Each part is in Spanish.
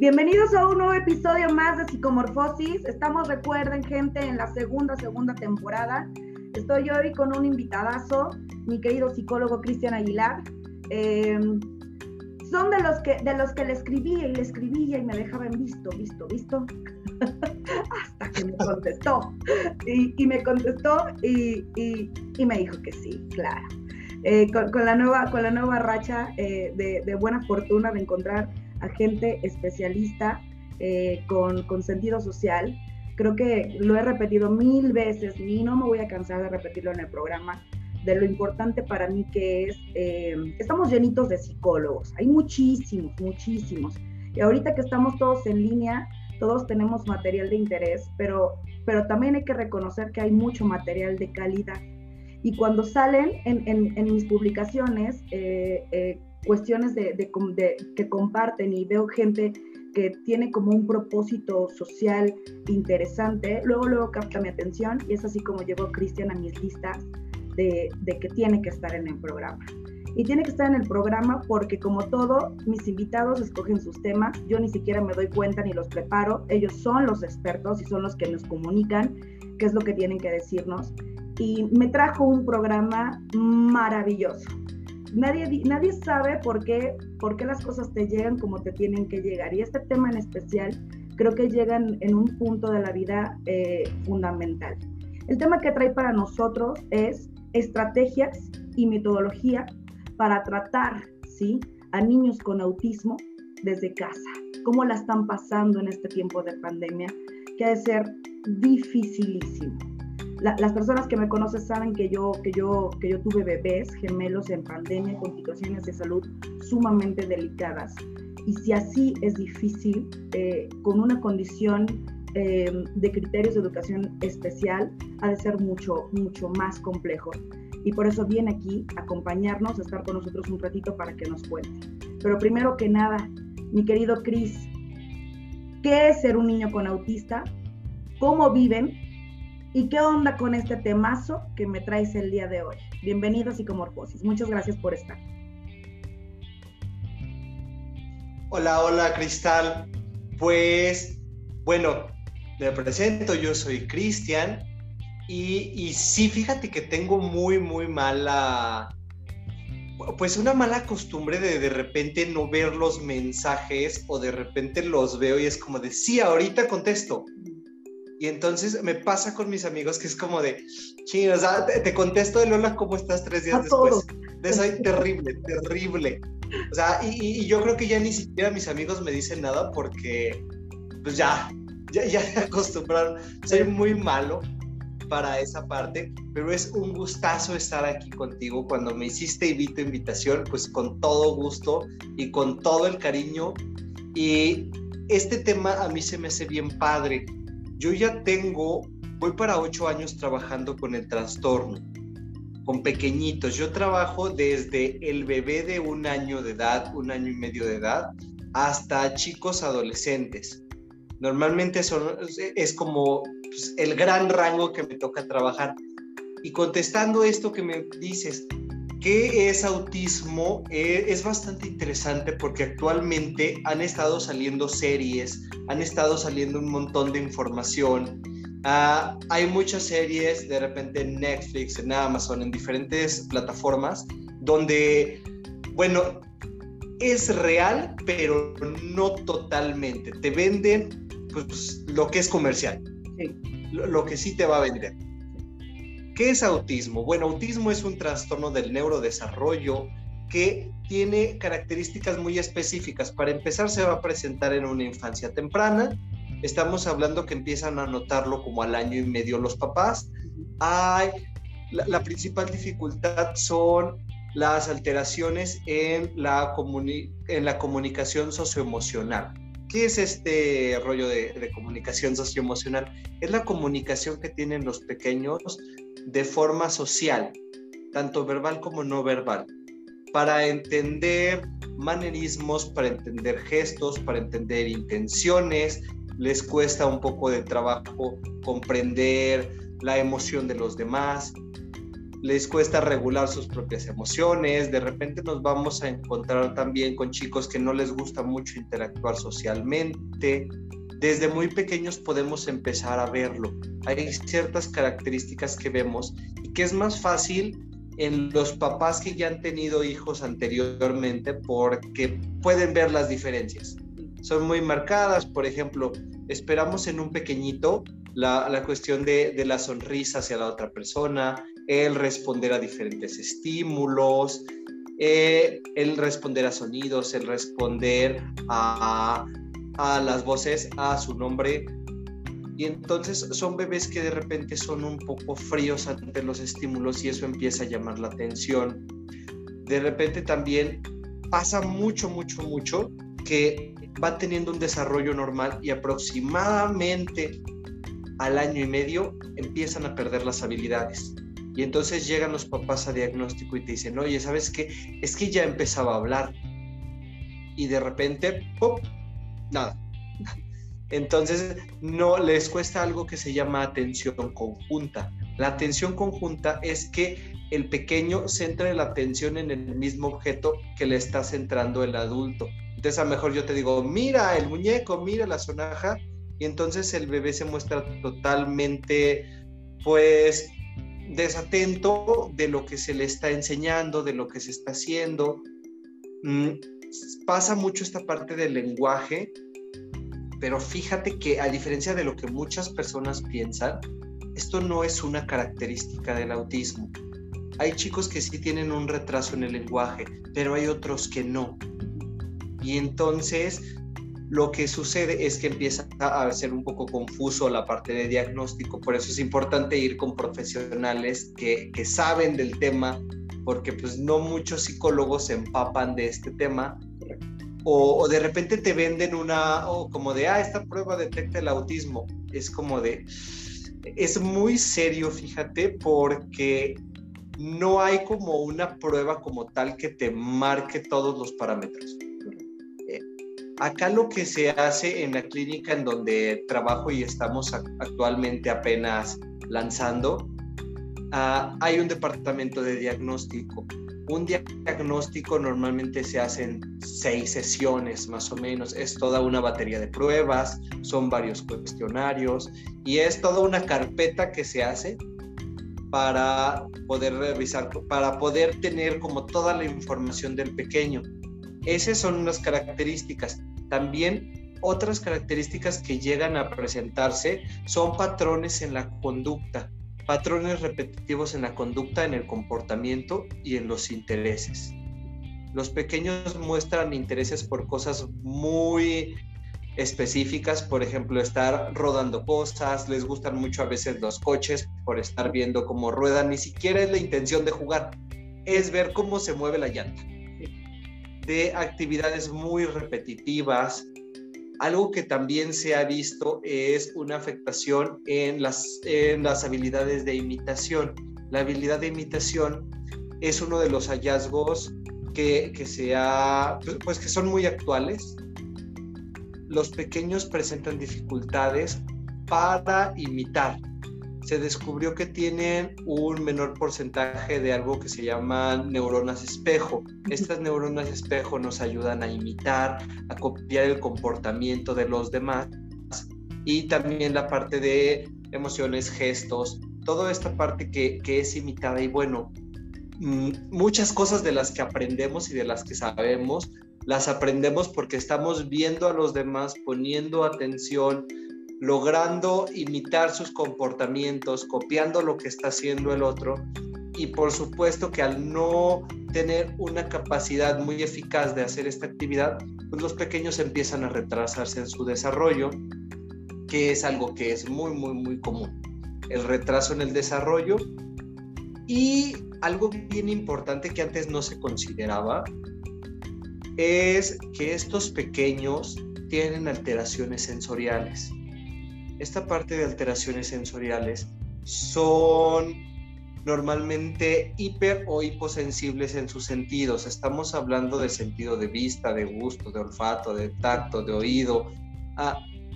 Bienvenidos a un nuevo episodio más de Psicomorfosis. Estamos, recuerden, gente, en la segunda, segunda temporada. Estoy hoy con un invitadazo, mi querido psicólogo Cristian Aguilar. Em, son de los que de los que le escribía y le escribía y me dejaban visto, visto, visto, hasta que me contestó. Y, me contestó y, me dijo que sí, claro. Eh, con, la nueva, con la nueva racha eh, de, de buena fortuna de encontrar a gente especialista eh, con, con, sentido social. Creo que lo he repetido mil veces y no me voy a cansar de repetirlo en el programa, de lo importante para mí que es, eh, estamos llenitos de psicólogos, hay muchísimos, muchísimos. Y ahorita que estamos todos en línea, todos tenemos material de interés, pero, pero también hay que reconocer que hay mucho material de calidad. Y cuando salen en, en, en mis publicaciones, eh, eh cuestiones de, que comparten y veo gente que tiene como un propósito social interesante, luego luego capta mi atención y es así como llegó Cristian a mis listas de, de, que tiene que estar en el programa. Y tiene que estar en el programa porque como todo, mis invitados escogen sus temas, yo ni siquiera me doy cuenta ni los preparo, ellos son los expertos y son los que nos comunican qué es lo que tienen que decirnos. Y me trajo un programa maravilloso nadie, nadie sabe por qué, por qué las cosas te llegan como te tienen que llegar. Y este tema en especial creo que llegan en un punto de la vida eh, fundamental. El tema que trae para nosotros es estrategias y metodología para tratar ¿sí? a niños con autismo desde casa. ¿Cómo la están pasando en este tiempo de pandemia? Que ha de ser dificilísimo las personas que me conocen saben que yo, que, yo, que yo tuve bebés gemelos en pandemia con situaciones de salud sumamente delicadas. Y si así es difícil, eh, con una condición eh, de criterios de educación especial, ha de ser mucho, mucho más complejo. Y por eso viene aquí a acompañarnos, a estar con nosotros un ratito para que nos cuente. Pero primero que nada, mi querido Cris, ¿qué es ser un niño con autista? ¿Cómo viven? ¿Y qué onda con este temazo que me traes el día de hoy? Bienvenido a Psicomorfosis. Muchas gracias por estar. Hola, hola, Cristal. Pues, bueno, me presento, yo soy Cristian. Y, y sí, fíjate que tengo muy, muy mala, pues una mala costumbre de de repente no ver los mensajes o de repente los veo y es como de, sí, ahorita contesto. Y entonces me pasa con mis amigos que es como de, chino, o sea, te, contesto de Lola, ¿cómo estás tres días después? De soy terrible, terrible. O sea, y, yo creo que ya ni siquiera mis amigos me dicen nada porque, pues ya, ya, ya acostumbraron. Soy muy malo para esa parte, pero es un gustazo estar aquí contigo. Cuando me hiciste invito invitación, pues con todo gusto y con todo el cariño. Y este tema a mí se me hace bien padre yo ya tengo, voy para ocho años trabajando con el trastorno, con pequeñitos. Yo trabajo desde el bebé de un año de edad, un año y medio de edad, hasta chicos adolescentes. Normalmente son, es como pues, el gran rango que me toca trabajar. Y contestando esto que me dices, ¿Qué es autismo? Eh, es bastante interesante porque actualmente han estado saliendo series, han estado saliendo un montón de información. Ah, hay muchas series, de repente en Netflix, en Amazon, en diferentes plataformas, donde, bueno, es real, pero no totalmente. Te venden pues, lo que es comercial, lo que sí te va a vender. ¿Qué es autismo? Bueno, autismo es un trastorno del neurodesarrollo que tiene características muy específicas. Para empezar, se va a presentar en una infancia temprana. Estamos hablando que empiezan a notarlo como al año y medio los papás. Hay, la, principal dificultad son las alteraciones en la, en la comunicación socioemocional. ¿Qué es este rollo de, de, comunicación socioemocional? Es la comunicación que tienen los pequeños de forma social, tanto verbal como no verbal, para entender manerismos, para entender gestos, para entender intenciones. Les cuesta un poco de trabajo comprender la emoción de los demás. les cuesta regular sus propias emociones, de repente nos vamos a encontrar también con chicos que no les gusta mucho interactuar socialmente. Desde muy pequeños podemos empezar a verlo. Hay ciertas características que vemos y que es más fácil en los papás que ya han tenido hijos anteriormente porque pueden ver las diferencias. Son muy marcadas, por ejemplo, esperamos en un pequeñito la, cuestión de, de, la sonrisa hacia la otra persona, el responder a diferentes estímulos, eh, el responder a sonidos, el responder a, a las voces, a su nombre. Y entonces son bebés que de repente son un poco fríos ante los estímulos y eso empieza a llamar la atención. De repente también pasa mucho, mucho, mucho que va teniendo un desarrollo normal y aproximadamente al año y medio empiezan a perder las habilidades. Y entonces llegan los papás a diagnóstico y te dicen, oye, ¿sabes qué? Es que ya empezaba a hablar. Y de repente, ¡pum! Nada. Entonces, no les cuesta algo que se llama atención conjunta. La atención conjunta es que el pequeño centre la atención en el mismo objeto que le está centrando el adulto. Entonces, a lo mejor yo te digo, mira el muñeco, mira la sonaja, y entonces el bebé se muestra totalmente, pues, desatento de lo que se le está enseñando, de lo que se está haciendo. Pasa mucho esta parte del lenguaje, pero fíjate que a diferencia de lo que muchas personas piensan, esto no es una característica del autismo. Hay chicos que sí tienen un retraso en el lenguaje, pero hay otros que no. Y entonces lo que sucede es que empieza a ser un poco confuso la parte de diagnóstico, por eso es importante ir con profesionales que, que saben del tema, porque pues no muchos psicólogos se empapan de este tema, o, o, de repente te venden una, o como de, ah, esta prueba detecta el autismo, es como de, es muy serio, fíjate, porque no hay como una prueba como tal que te marque todos los parámetros. Acá lo que se hace en la clínica en donde trabajo y estamos actualmente apenas lanzando, ah, hay un departamento de diagnóstico. Un diagnóstico normalmente se hace en seis sesiones más o menos. Es toda una batería de pruebas, son varios cuestionarios y es toda una carpeta que se hace para poder revisar, para poder tener como toda la información del pequeño. Esas son unas características. También otras características que llegan a presentarse son patrones en la conducta, patrones repetitivos en la conducta, en el comportamiento y en los intereses. Los pequeños muestran intereses por cosas muy específicas, por ejemplo, estar rodando cosas, les gustan mucho a veces los coches por estar viendo cómo ruedan, ni siquiera es la intención de jugar, es ver cómo se mueve la llanta de actividades muy repetitivas. Algo que también se ha visto es una afectación en las, en las habilidades de imitación. La habilidad de imitación es uno de los hallazgos que, que, se pues, pues que son muy actuales. Los pequeños presentan dificultades para imitar se descubrió que tienen un menor porcentaje de algo que se llama neuronas espejo. Estas neuronas espejo nos ayudan a imitar, a copiar el comportamiento de los demás y también la parte de emociones, gestos, toda esta parte que, es imitada y bueno, mm, muchas cosas de las que aprendemos y de las que sabemos, las aprendemos porque estamos viendo a los demás, poniendo atención, logrando imitar sus comportamientos, copiando lo que está haciendo el otro. Y por supuesto que al no tener una capacidad muy eficaz de hacer esta actividad, pues los pequeños empiezan a retrasarse en su desarrollo, que es algo que es muy, muy, muy común. El retraso en el desarrollo y algo bien importante que antes no se consideraba es que estos pequeños tienen alteraciones sensoriales esta parte de alteraciones sensoriales son normalmente hiper o hiposensibles en sus sentidos. Estamos hablando de sentido de vista, de gusto, de olfato, de tacto, de oído,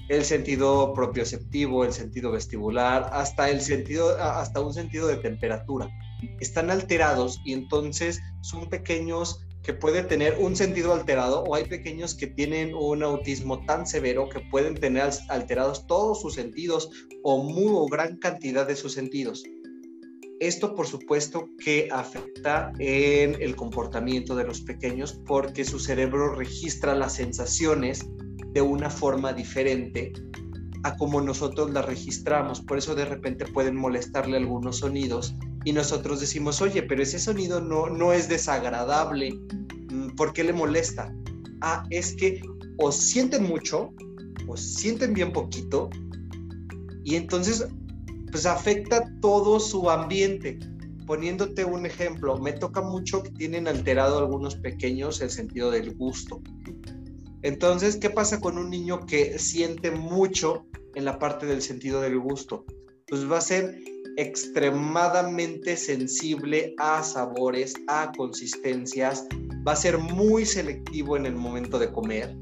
el sentido propioceptivo, el sentido vestibular, hasta el sentido, hasta un sentido de temperatura. están alterados y entonces son pequeños que pueden tener un sentido alterado o hay pequeños que tienen un autismo tan severo que pueden tener alterados todos sus sentidos o muy o gran cantidad de sus sentidos. Esto, por supuesto, que afecta en el comportamiento de los pequeños porque su cerebro registra las sensaciones de una forma diferente a como nosotros las registramos. Por eso de repente pueden molestarle algunos sonidos y nosotros decimos, oye, pero ese sonido no, no es desagradable. Mm, ¿Por qué le molesta? Ah, es que o sienten mucho o sienten bien poquito y entonces pues afecta todo su ambiente. Poniéndote un ejemplo, me toca mucho que tienen alterado algunos pequeños el sentido del gusto. Entonces, ¿qué pasa con un niño que siente mucho en la parte del sentido del gusto? Pues va a ser extremadamente sensible a sabores, a consistencias, va a ser muy selectivo en el momento de comer,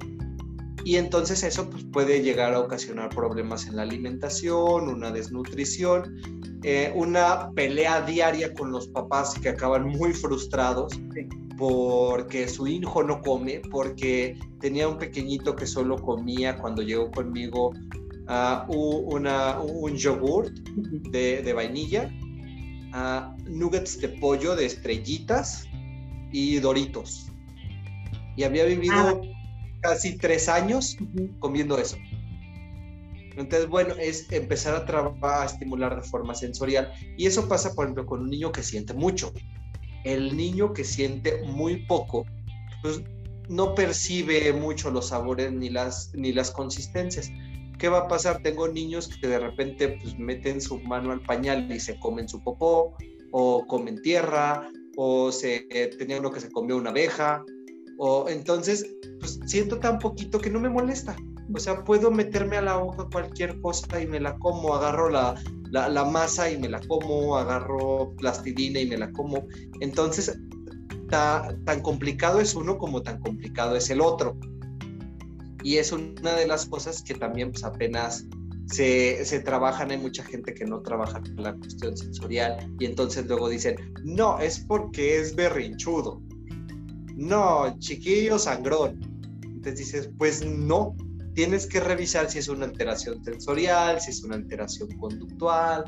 y entonces eso pues, puede llegar a ocasionar problemas en la alimentación, una desnutrición, eh, una pelea diaria con los papás que acaban muy frustrados porque su hijo no come, porque tenía un pequeñito que solo comía cuando llegó conmigo uh, una, un yogurt de, de vainilla, uh, nuggets de pollo de estrellitas y doritos. Y había vivido... Ah, casi tres años comiendo eso. Entonces, bueno, es empezar a a estimular de forma sensorial. Y eso pasa, por ejemplo, con un niño que siente mucho. El niño que siente muy poco, pues no percibe mucho los sabores ni las, ni las consistencias. ¿Qué va a pasar? Tengo niños que de repente pues, meten su mano al pañal y se comen su popó, o comen tierra, o se, eh, tenía uno que se comió una abeja, o entonces, pues siento tan poquito que no me molesta. O sea, puedo meterme a la hoja cualquier cosa y me la como, agarro la, la, masa y me la como, agarro plastidina y me la como. Entonces, tan complicado es uno como tan complicado es el otro. Y es una de las cosas que también pues, apenas se, se, trabajan, hay mucha gente que no trabaja con la cuestión sensorial y entonces luego dicen, no, es porque es berrinchudo no, chiquillo sangrón. Entonces dices, pues no, tienes que revisar si es una alteración sensorial, si es una alteración conductual.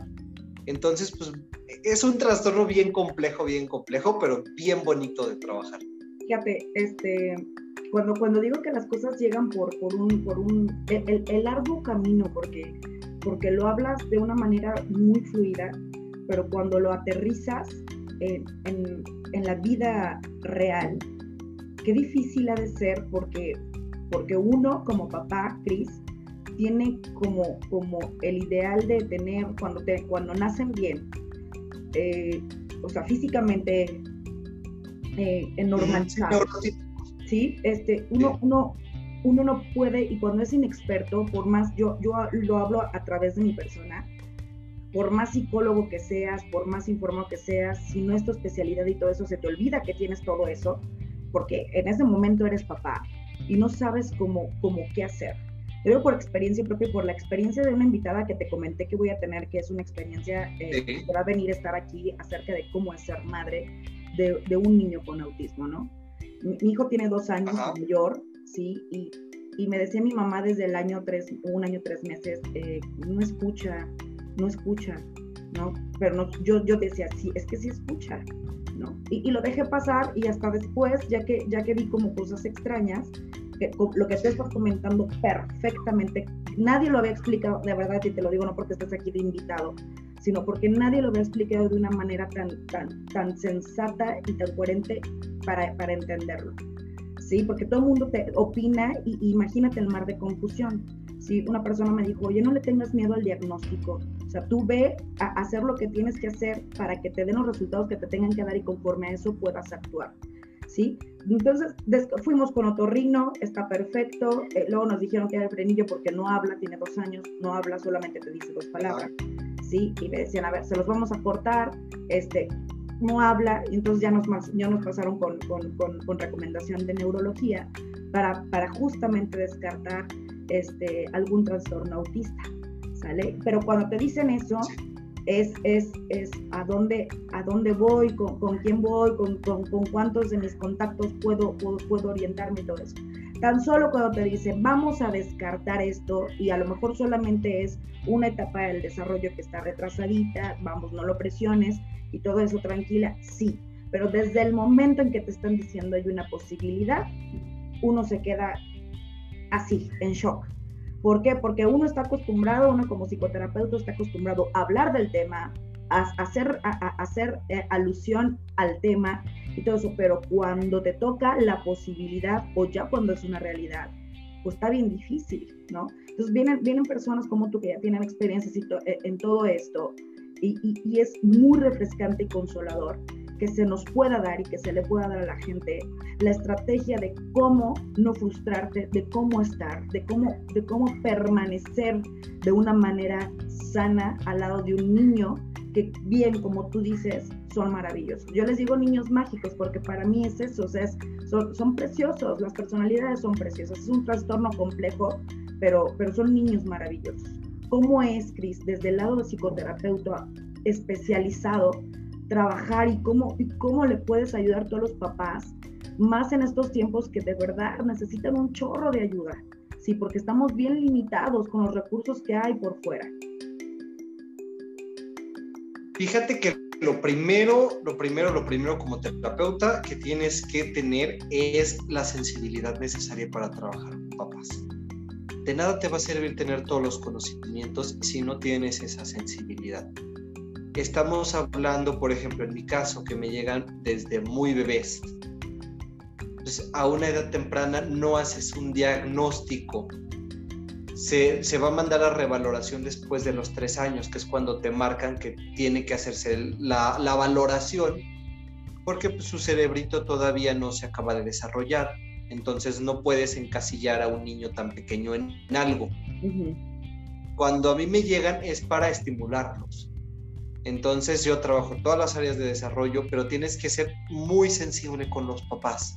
Entonces, pues es un trastorno bien complejo, bien complejo, pero bien bonito de trabajar. Fíjate, este, cuando, cuando digo que las cosas llegan por, por un, por un el, largo camino, porque, porque lo hablas de una manera muy fluida, pero cuando lo aterrizas en, en la vida real, qué difícil ha de ser porque, porque uno como papá, Cris, tiene como, como el ideal de tener, cuando, te, cuando nacen bien, eh, o sea, físicamente eh, normalizado, ¿sí? Este, uno, uno, uno no puede, y cuando es inexperto, por más, yo, yo lo hablo a través de mi persona, por más psicólogo que seas, por más informado que seas, si no es tu especialidad y todo eso, se te olvida que tienes todo eso, porque en ese momento eres papá y no sabes cómo, cómo qué hacer. Yo por experiencia propia, por la experiencia de una invitada que te comenté que voy a tener, que es una experiencia eh, que va a venir a estar aquí acerca de cómo es ser madre de, de un niño con autismo, ¿no? Mi, hijo tiene dos años, mayor, ¿sí? Y, y, me decía mi mamá desde el año tres, un año, tres meses, eh, no escucha, no escucha, ¿no? Pero no, yo, yo decía, sí, es que sí escucha, y, lo dejé pasar y hasta después, ya que, ya que vi como cosas extrañas, lo que te estás comentando perfectamente, nadie lo había explicado, de verdad, y te lo digo no porque estés aquí de invitado, sino porque nadie lo había explicado de una manera tan, tan, tan sensata y tan coherente para, para entenderlo. ¿Sí? Porque todo el mundo te opina y imagínate el mar de confusión. ¿sí? Una persona me dijo, oye, no le tengas miedo al diagnóstico, sea, tú ve a hacer lo que tienes que hacer para que te den los resultados que te tengan que dar y conforme a eso puedas actuar. ¿Sí? Entonces fuimos con otorrino, está perfecto. Eh, luego nos dijeron que era el frenillo porque no habla, tiene dos años, no habla, solamente te dice dos palabras. ¿Sí? Y me decían, a ver, se los vamos a cortar, este, no habla, y entonces ya nos, ya nos pasaron con, con, con, recomendación de neurología para, para justamente descartar este, algún trastorno autista. Pero cuando te dicen eso, es, es, es a, dónde, a dónde voy, con, con quién voy, con, con, con, cuántos de mis contactos puedo, puedo, puedo orientarme y todo eso. Tan solo cuando te dicen, vamos a descartar esto y a lo mejor solamente es una etapa del desarrollo que está retrasadita, vamos, no lo presiones y todo eso tranquila, sí, pero desde el momento en que te están diciendo hay una posibilidad, uno se queda así, en shock. ¿Por qué? Porque uno está acostumbrado, uno como psicoterapeuta está acostumbrado a hablar del tema, a, hacer, a, hacer eh, alusión al tema y todo eso, pero cuando te toca la posibilidad o ya cuando es una realidad, pues está bien difícil, ¿no? Entonces vienen, vienen personas como tú que ya tienen experiencias eh, en todo esto y, y es muy refrescante y consolador que se nos pueda dar y que se le pueda dar a la gente la estrategia de cómo no frustrarte, de cómo estar, de cómo, de cómo permanecer de una manera sana al lado de un niño que bien, como tú dices, son maravillosos. Yo les digo niños mágicos porque para mí es eso, o sea, son, preciosos, las personalidades son preciosas, es un trastorno complejo, pero, pero son niños maravillosos. ¿Cómo es, Cris, desde el lado de psicoterapeuta especializado, trabajar y cómo, y cómo le puedes ayudar a todos los papás, más en estos tiempos que de verdad necesitan un chorro de ayuda, sí, porque estamos bien limitados con los recursos que hay por fuera. Fíjate que lo primero, lo primero, lo primero como terapeuta que tienes que tener es la sensibilidad necesaria para trabajar con papás. De nada te va a servir tener todos los conocimientos si no tienes esa sensibilidad estamos hablando, por ejemplo, en mi caso, que me llegan desde muy bebés. Entonces, a una edad temprana no haces un diagnóstico. Se, va a mandar a revaloración después de los tres años, que es cuando te marcan que tiene que hacerse la, valoración, porque pues, su cerebrito todavía no se acaba de desarrollar. Entonces no puedes encasillar a un niño tan pequeño en, algo. Cuando a mí me llegan es para estimularlos entonces yo trabajo todas las áreas de desarrollo, pero tienes que ser muy sensible con los papás.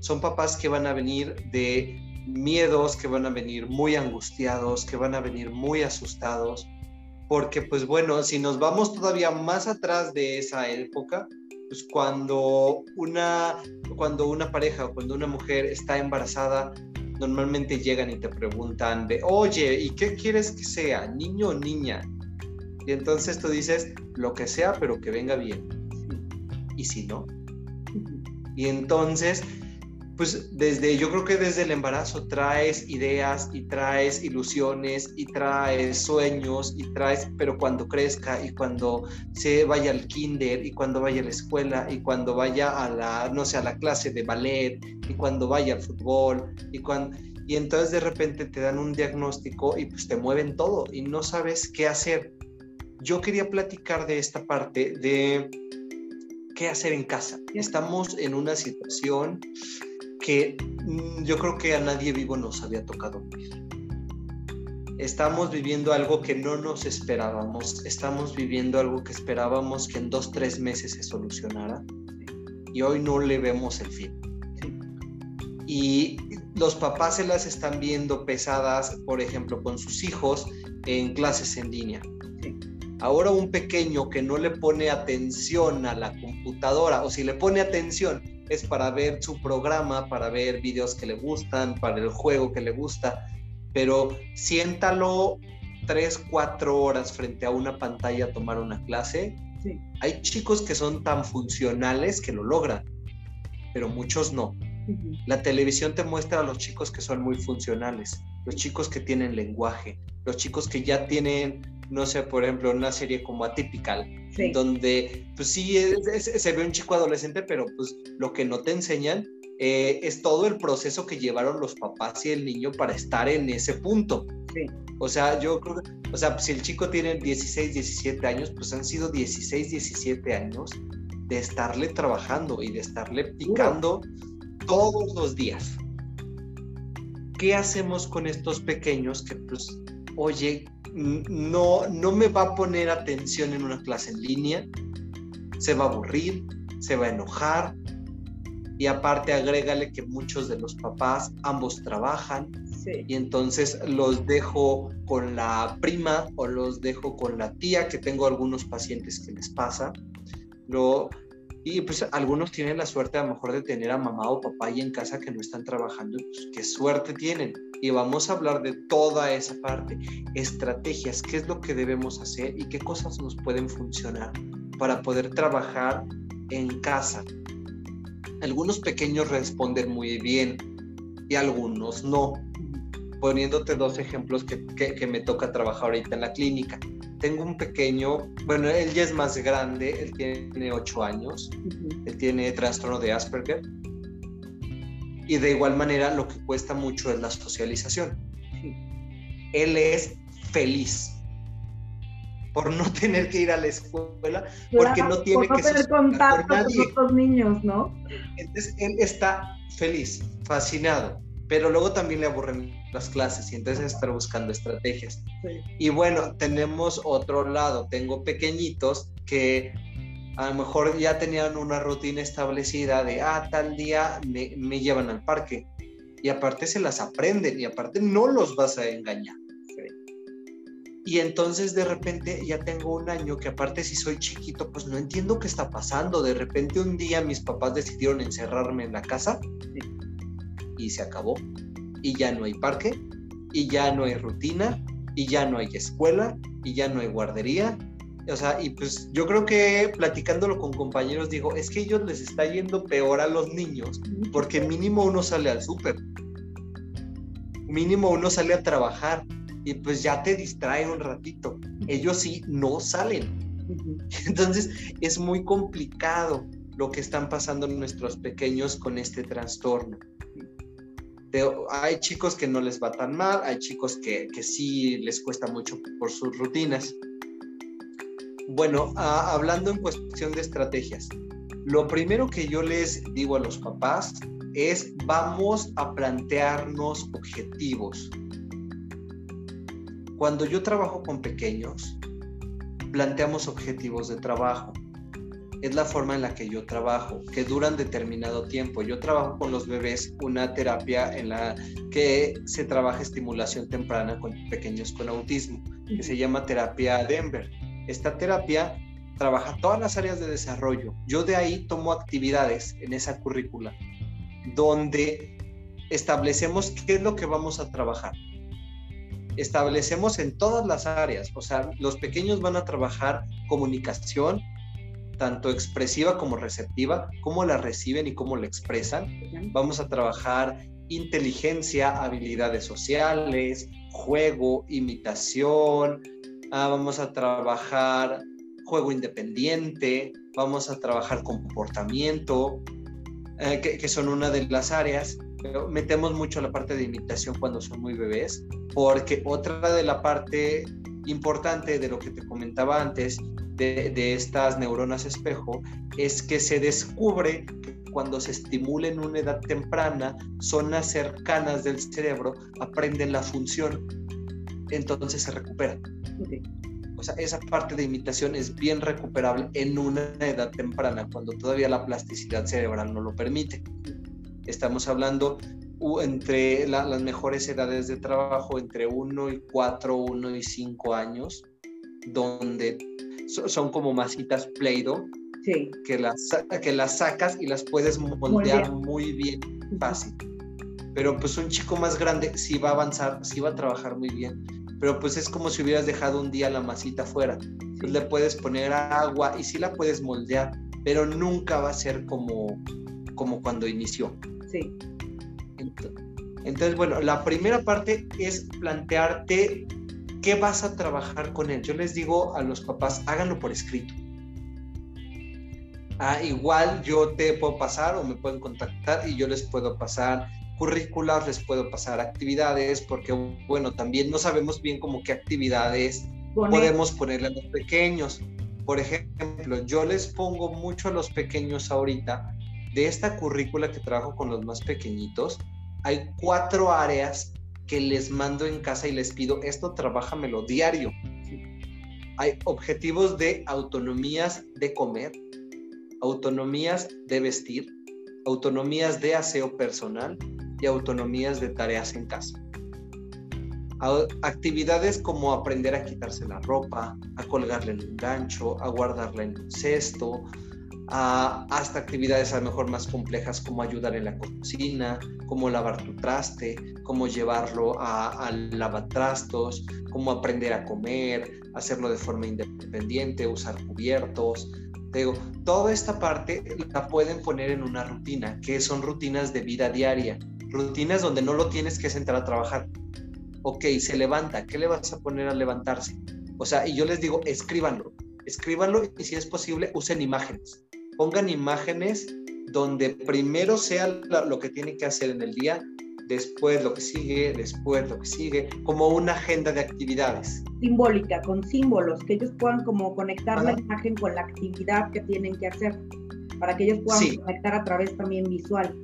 Son papás que van a venir de miedos, que van a venir muy angustiados, que van a venir muy asustados, porque pues bueno, si nos vamos todavía más atrás de esa época, pues cuando una, cuando una pareja o cuando una mujer está embarazada, normalmente llegan y te preguntan de, oye, ¿y qué quieres que sea, niño o niña? Y entonces tú dices, lo que sea, pero que venga bien. ¿Y si no? Y entonces, pues desde, yo creo que desde el embarazo traes ideas y traes ilusiones y traes sueños y traes, pero cuando crezca y cuando se vaya al kinder y cuando vaya a la escuela y cuando vaya a la, no sé, a la clase de ballet y cuando vaya al fútbol y cuando, y entonces de repente te dan un diagnóstico y pues te mueven todo y no sabes qué hacer yo quería platicar de esta parte de qué hacer en casa. Estamos en una situación que mm, yo creo que a nadie vivo nos había tocado vivir. Estamos viviendo algo que no nos esperábamos, estamos viviendo algo que esperábamos que en dos, tres meses se solucionara y hoy no le vemos el fin. Y los papás se las están viendo pesadas, por ejemplo, con sus hijos en clases en línea Ahora un pequeño que no le pone atención a la computadora, o si le pone atención, es para ver su programa, para ver videos que le gustan, para el juego que le gusta, pero siéntalo tres, cuatro horas frente a una pantalla a tomar una clase. Hay chicos que son tan funcionales que lo logran, pero muchos no. La televisión te muestra a los chicos que son muy funcionales, los chicos que tienen lenguaje, los chicos que ya tienen no sé, por ejemplo, una serie como Atypical, donde pues sí se ve un chico adolescente, pero pues lo que no te enseñan eh, es todo el proceso que llevaron los papás y el niño para estar en ese punto. O sea, yo creo, o sea, si el chico tiene 16, 17 años, pues han sido 16, 17 años de estarle trabajando y de estarle picando todos los días. ¿Qué hacemos con estos pequeños que pues, oye, no, no me va a poner atención en una clase en línea, se va a aburrir, se va a enojar. Y aparte agrégale que muchos de los papás, ambos trabajan, Y entonces los dejo con la prima o los dejo con la tía, que tengo algunos pacientes que les pasa. Lo, y pues algunos tienen la suerte a lo mejor de tener a mamá o papá ahí en casa que no están trabajando. Pues, qué suerte tienen. Y vamos a hablar de toda esa parte. Estrategias, qué es lo que debemos hacer y qué cosas nos pueden funcionar para poder trabajar en casa. Algunos pequeños responden muy bien y algunos no. Poniéndote dos ejemplos que, que, me toca trabajar ahorita en la clínica. Tengo un pequeño, bueno, él ya es más grande, él tiene ocho años, él tiene trastorno de Asperger. Y de igual manera lo que cuesta mucho es la socialización. Él es feliz por no tener que ir a la escuela, porque no tiene por no que tener contacto con otros niños, ¿no? Entonces él está feliz, fascinado, pero luego también le aburren las clases y entonces está buscando estrategias. Y bueno, tenemos otro lado, tengo pequeñitos que a lo mejor ya tenían una rutina establecida de, ah, tal día me, me llevan al parque. Y aparte se las aprenden y aparte no los vas a engañar. Y entonces de repente ya tengo un año que aparte si soy chiquito, pues no entiendo qué está pasando. De repente un día mis papás decidieron encerrarme en la casa y se acabó. Y ya no hay parque, y ya no hay rutina, y ya no hay escuela, y ya no hay guardería. O sea, y pues yo creo que platicándolo con compañeros digo, es que ellos les está yendo peor a los niños porque mínimo uno sale al súper, mínimo uno sale a trabajar, y pues ya te distrae un ratito. Ellos sí no salen. Entonces es muy complicado lo que están pasando nuestros pequeños con este trastorno. Hay chicos que no les va tan mal, hay chicos que, que sí les cuesta mucho por sus rutinas. Bueno, hablando en cuestión de estrategias, lo primero que yo les digo a los papás es vamos a plantearnos objetivos. Cuando yo trabajo con pequeños, planteamos objetivos de trabajo. Es la forma en la que yo trabajo, que duran determinado tiempo. Yo trabajo con los bebés una terapia en la que se trabaja estimulación temprana con pequeños con autismo, que se llama terapia Denver. Esta terapia trabaja todas las áreas de desarrollo. Yo de ahí tomo actividades en esa currícula donde establecemos qué es lo que vamos a trabajar establecemos en todas las áreas, o sea, los pequeños van a trabajar comunicación, tanto expresiva como receptiva, cómo la reciben y cómo la expresan. Vamos a trabajar inteligencia, habilidades sociales, juego, imitación, ah, vamos a trabajar juego independiente, vamos a trabajar comportamiento, eh, que, son una de las áreas. Metemos mucho la parte de imitación cuando son muy bebés, porque otra de la parte importante de lo que te comentaba antes, de, estas neuronas espejo, es que se descubre que cuando se estimula en una edad temprana, zonas cercanas del cerebro aprenden la función, entonces se recuperan. O sea, esa parte de imitación es bien recuperable en una edad temprana, cuando todavía la plasticidad cerebral no lo permite. Estamos hablando entre las mejores edades de trabajo, entre 1 y 4, 1 y 5 años, donde son como masitas Play-Doh, que, las, que las sacas y las puedes moldear muy bien, fácil. Pero pues un chico más grande sí va a avanzar, sí va a trabajar muy bien, pero pues es como si hubieras dejado un día la masita fuera. le puedes poner agua y sí la puedes moldear, pero nunca va a ser como, como cuando inició. Sí. Entonces, bueno, la primera parte es plantearte qué vas a trabajar con él. Yo les digo a los papás, háganlo por escrito. Ah, igual yo te puedo pasar o me pueden contactar y yo les puedo pasar currículas, les puedo pasar actividades, porque bueno, también no sabemos bien cómo qué actividades podemos ponerle a los pequeños. Por ejemplo, yo les pongo mucho a los pequeños ahorita de esta currícula que trabajo con los más pequeñitos, hay cuatro áreas que les mando en casa y les pido, esto trabájamelo diario. Hay objetivos de autonomías de comer, autonomías de vestir, autonomías de aseo personal y autonomías de tareas en casa. actividades como aprender a quitarse la ropa, a colgarle en un gancho, a guardarla en un cesto, hasta actividades a lo mejor más complejas como ayudar en la cocina, como lavar tu traste, como llevarlo a, a lavatrastos, como aprender a comer, hacerlo de forma independiente, usar cubiertos. digo, toda esta parte la pueden poner en una rutina, que son rutinas de vida diaria, rutinas donde no lo tienes que sentar a trabajar. Ok, se levanta, ¿qué le vas a poner a levantarse? O sea, y yo les digo, escríbanlo, escríbanlo y si es posible, usen imágenes pongan imágenes donde primero sea lo que tiene que hacer en el día, después lo que sigue, después lo que sigue, como una agenda de actividades. Simbólica, con símbolos, que ellos puedan como conectar la imagen con la actividad que tienen que hacer, para que ellos puedan conectar a través también visual.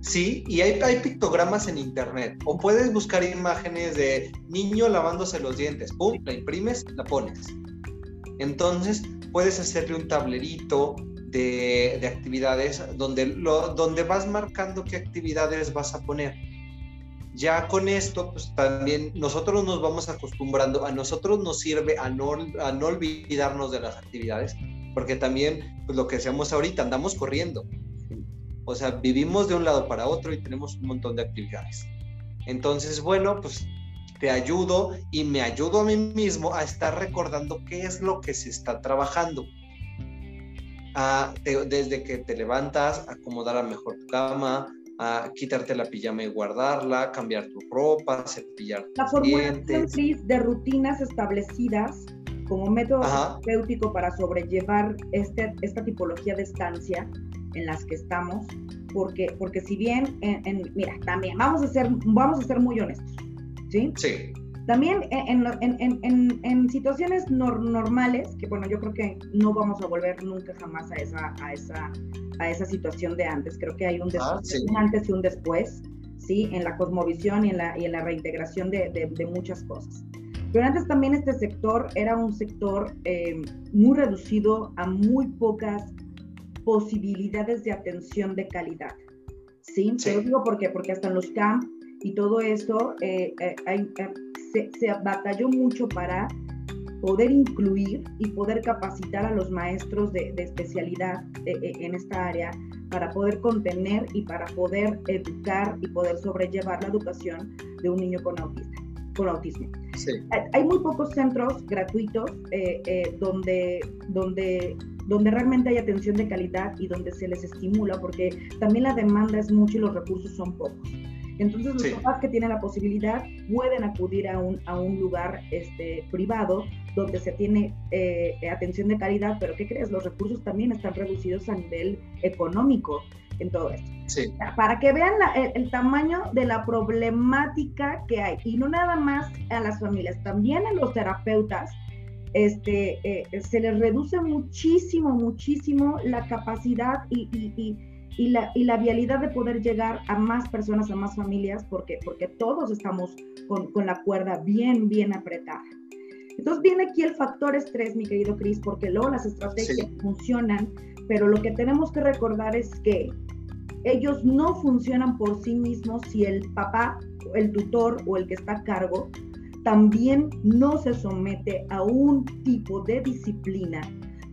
Sí, y hay, hay, pictogramas en internet. O puedes buscar imágenes de niño lavándose los dientes. Pum, la imprimes, la pones. Entonces, puedes hacerle un tablerito de, actividades donde, donde vas marcando qué actividades vas a poner. Ya con esto, pues también nosotros nos vamos acostumbrando, a nosotros nos sirve a no, a no olvidarnos de las actividades, porque también, pues lo que hacemos ahorita, andamos corriendo. O sea, vivimos de un lado para otro y tenemos un montón de actividades. Entonces, bueno, pues te ayudo y me ayudo a mí mismo a estar recordando qué es lo que se está trabajando. desde que te levantas, acomodar a mejor tu cama, a quitarte la pijama y guardarla, cambiar tu ropa, cepillar La formulación de rutinas establecidas como método terapéutico para sobrellevar este, esta tipología de estancia en las que estamos, porque, porque si bien, en, mira, también vamos a ser, vamos a ser muy honestos, ¿sí? Sí. También en, en, en, situaciones normales, que bueno, yo creo que no vamos a volver nunca jamás a esa, a esa, a esa situación de antes. Creo que hay un, ah, antes y un después, ¿sí? En la cosmovisión y en la, y en la reintegración de, de, muchas cosas. Pero antes también este sector era un sector eh, muy reducido a muy pocas posibilidades de atención de calidad. ¿Sí? sí. Te lo digo porque, porque hasta en los camps y todo eso eh, eh, eh, se, se, batalló mucho para poder incluir y poder capacitar a los maestros de, de especialidad en esta área para poder contener y para poder educar y poder sobrellevar la educación de un niño con, autista, con autismo. Sí. Hay muy pocos centros gratuitos donde, donde donde realmente hay atención de calidad y donde se les estimula, porque también la demanda es mucho y los recursos son pocos. Entonces los papás que tienen la posibilidad pueden acudir a un, a un lugar este, privado donde se tiene eh, atención de calidad, pero ¿qué crees? Los recursos también están reducidos a nivel económico en todo esto. Sí. Para que vean el, tamaño de la problemática que hay, y no nada más a las familias, también a los terapeutas, este, eh, se les reduce muchísimo, muchísimo la capacidad y, y y la, y la vialidad de poder llegar a más personas, a más familias, porque, porque todos estamos con, con la cuerda bien, bien apretada. Entonces viene aquí el factor estrés, mi querido Cris, porque luego las estrategias funcionan, pero lo que tenemos que recordar es que ellos no funcionan por sí mismos si el papá, el tutor o el que está a cargo también no se somete a un tipo de disciplina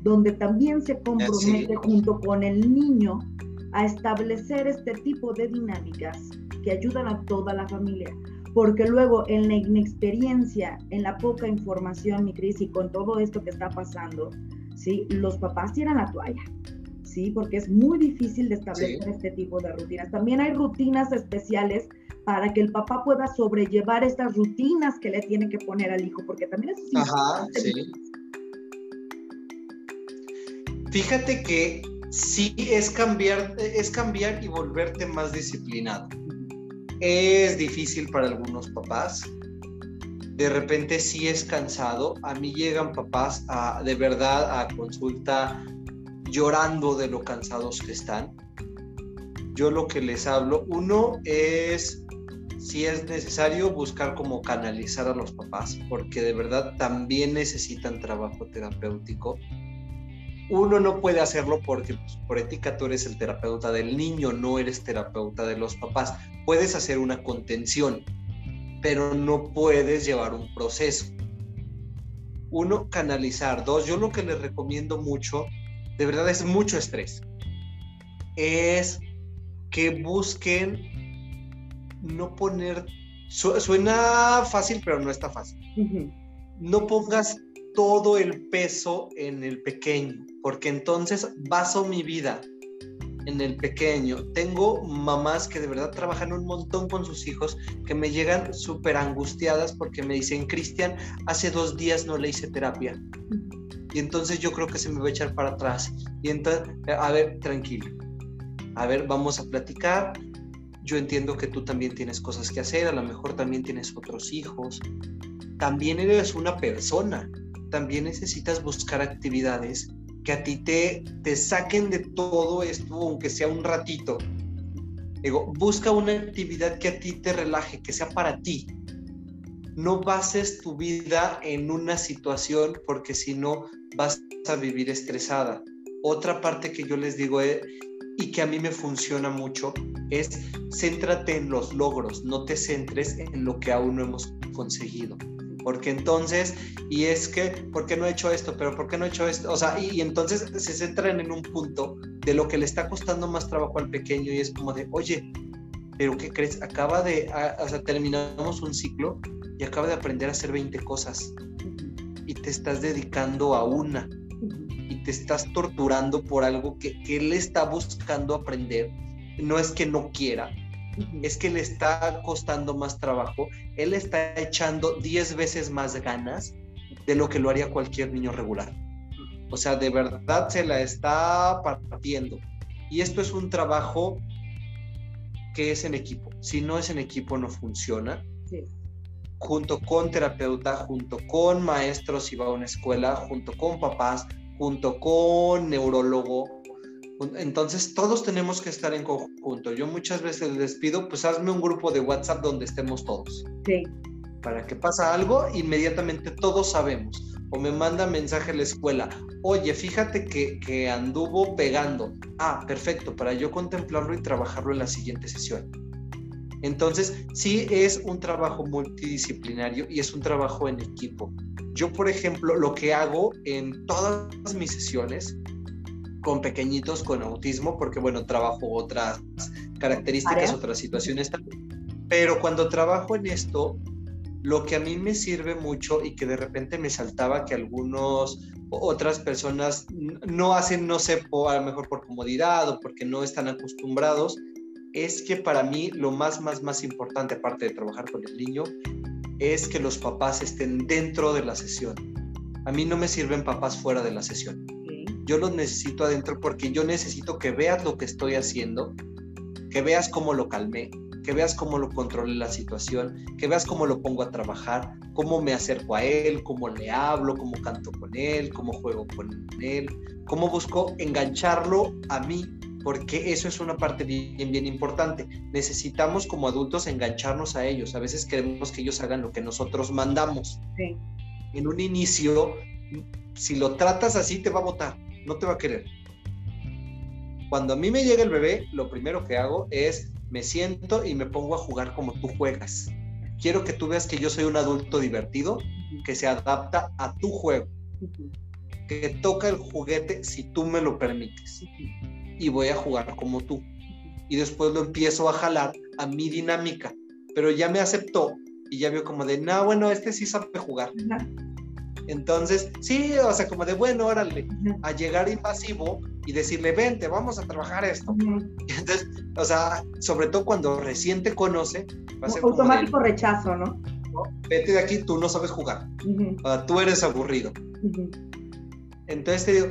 donde también se compromete junto con el niño a establecer este tipo de dinámicas que ayudan a toda la familia. Porque luego en la inexperiencia, en la poca información, mi Cris, y con todo esto que está pasando, ¿sí? los papás tiran la toalla. ¿sí? Porque es muy difícil de establecer este tipo de rutinas. También hay rutinas especiales para que el papá pueda sobrellevar estas rutinas que le tiene que poner al hijo, porque también es Ajá, sí. Fíjate que sí es cambiar, es cambiar y volverte más disciplinado. Es difícil para algunos papás. De repente sí es cansado. A mí llegan papás de verdad a consulta llorando de lo cansados que están. Yo lo que les hablo, uno es si es necesario buscar cómo canalizar a los papás, porque de verdad también necesitan trabajo terapéutico uno no puede hacerlo porque pues, por ética tú eres el terapeuta del niño, no eres terapeuta de los papás. Puedes hacer una contención, pero no puedes llevar un proceso. Uno, canalizar. Dos, yo lo que les recomiendo mucho, de verdad es mucho estrés, es que busquen no poner, suena fácil, pero no está fácil. No pongas todo el peso en el pequeño, porque entonces baso mi vida en el pequeño. Tengo mamás que de verdad trabajan un montón con sus hijos, que me llegan súper angustiadas porque me dicen, Cristian, hace dos días no le hice terapia. Y entonces yo creo que se me va a echar para atrás. Y entonces, a ver, tranquilo. A ver, vamos a platicar. Yo entiendo que tú también tienes cosas que hacer, a lo mejor también tienes otros hijos. También eres una persona. También necesitas buscar actividades que a ti te, te saquen de todo esto, aunque sea un ratito. Digo, busca una actividad que a ti te relaje, que sea para ti. No bases tu vida en una situación porque si no vas a vivir estresada. Otra parte que yo les digo eh, y que a mí me funciona mucho es céntrate en los logros, no te centres en lo que aún no hemos conseguido porque entonces, y es que, ¿por qué no he hecho esto? Pero ¿por qué no he hecho esto? O sea, y, entonces se centran en un punto de lo que le está costando más trabajo al pequeño y es como de, oye, pero ¿qué crees? Acaba de, o sea, terminamos un ciclo y acaba de aprender a hacer 20 cosas y te estás dedicando a una y te estás torturando por algo que, que él está buscando aprender. No es que no quiera, es que le está costando más trabajo, él está echando 10 veces más ganas de lo que lo haría cualquier niño regular. O sea, de verdad se la está partiendo. Y esto es un trabajo que es en equipo. Si no es en equipo, no funciona. Junto con terapeuta, junto con maestros si va a una escuela, junto con papás, junto con neurólogo, entonces todos tenemos que estar en conjunto. Yo muchas veces les pido, pues hazme un grupo de WhatsApp donde estemos todos. Sí. Para que pasa algo, inmediatamente todos sabemos. O me manda mensaje a la escuela, oye, fíjate que, que anduvo pegando. Ah, perfecto, para yo contemplarlo y trabajarlo en la siguiente sesión. Entonces, sí es un trabajo multidisciplinario y es un trabajo en equipo. Yo, por ejemplo, lo que hago en todas mis sesiones con pequeñitos con autismo, porque bueno, trabajo otras características, otras situaciones Pero cuando trabajo en esto, lo que a mí me sirve mucho y que de repente me saltaba que algunos otras personas no hacen, no sé, a lo mejor por comodidad o porque no están acostumbrados, es que para mí lo más, más, más importante, aparte de trabajar con el niño, es que los papás estén dentro de la sesión. A mí no me sirven papás fuera de la sesión yo los necesito adentro porque yo necesito que veas lo que estoy haciendo, que veas cómo lo calmé, que veas cómo lo controlé la situación, que veas cómo lo pongo a trabajar, cómo me acerco a él, cómo le hablo, cómo canto con él, cómo juego con él, cómo busco engancharlo a mí, porque eso es una parte bien, bien importante. Necesitamos como adultos engancharnos a ellos. A veces queremos que ellos hagan lo que nosotros mandamos. En un inicio, si lo tratas así, te va a votar no te va a querer. Cuando a mí me llega el bebé, lo primero que hago es me siento y me pongo a jugar como tú juegas. Quiero que tú veas que yo soy un adulto divertido, que se adapta a tu juego, que toca el juguete si tú me lo permites. Y voy a jugar como tú. Y después lo empiezo a jalar a mi dinámica. Pero ya me aceptó y ya vio como de, no, bueno, este sí sabe jugar. Entonces, sí, o sea, como de bueno, órale, a llegar invasivo y decirle, vente, vamos a trabajar esto. Entonces, o sea, sobre todo cuando recién te conoce, va a ser automático rechazo, ¿no? Vete de aquí, tú no sabes jugar, tú eres aburrido. Entonces te digo,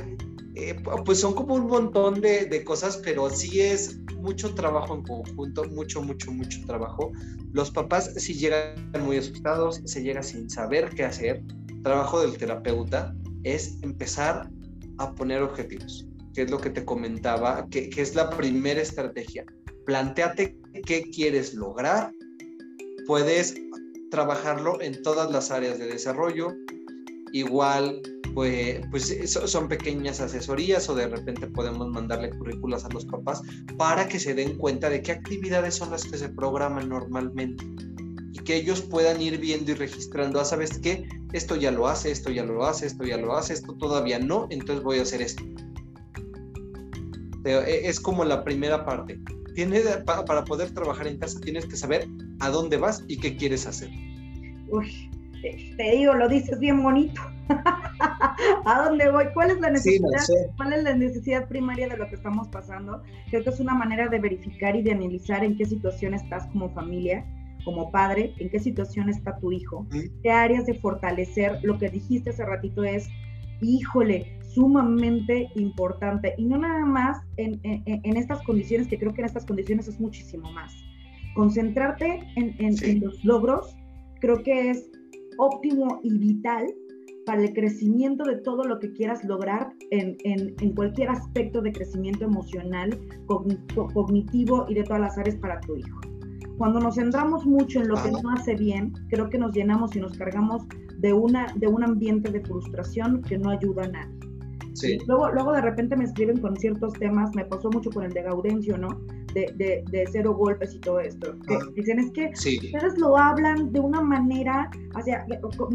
eh, pues son como un montón de, cosas, pero sí es mucho trabajo en conjunto, mucho, mucho, mucho trabajo. Los papás sí llegan muy asustados, se llega sin saber qué hacer, trabajo del terapeuta es empezar a poner objetivos, que es lo que te comentaba, que, es la primera estrategia. Plantéate qué quieres lograr, puedes trabajarlo en todas las áreas de desarrollo, igual pues, pues son pequeñas asesorías o de repente podemos mandarle currículas a los papás para que se den cuenta de qué actividades son las que se programan normalmente y que ellos puedan ir viendo y registrando, ah, ¿sabes qué? Esto ya lo hace, esto ya lo hace, esto ya lo hace, esto todavía no, entonces voy a hacer esto. E, es como la primera parte. Tienes, para poder trabajar en casa tienes que saber a dónde vas y qué quieres hacer. Uy, te digo, lo dices bien bonito. ¿A dónde voy? ¿Cuál es la necesidad? ¿Cuál es la necesidad primaria de lo que estamos pasando? Creo que es una manera de verificar y de analizar en qué situación estás como familia, como padre, en qué situación está tu hijo, qué áreas de fortalecer. Lo que dijiste hace ratito es, híjole, sumamente importante. Y no nada más en, estas condiciones, que creo que en estas condiciones es muchísimo más. Concentrarte en los logros, creo que es óptimo y vital para el crecimiento de todo lo que quieras lograr en, en, cualquier aspecto de crecimiento emocional, cognitivo y de todas las áreas para tu hijo. Cuando nos centramos mucho en lo que no hace bien, creo que nos llenamos y nos cargamos de, una, de un ambiente de frustración que no ayuda a nadie. Sí. Luego, luego de repente me escriben con ciertos temas, me pasó mucho con el de Gaudencio, ¿no? De, de, cero golpes y todo esto. Que dicen es que ustedes lo hablan de una manera, hacia,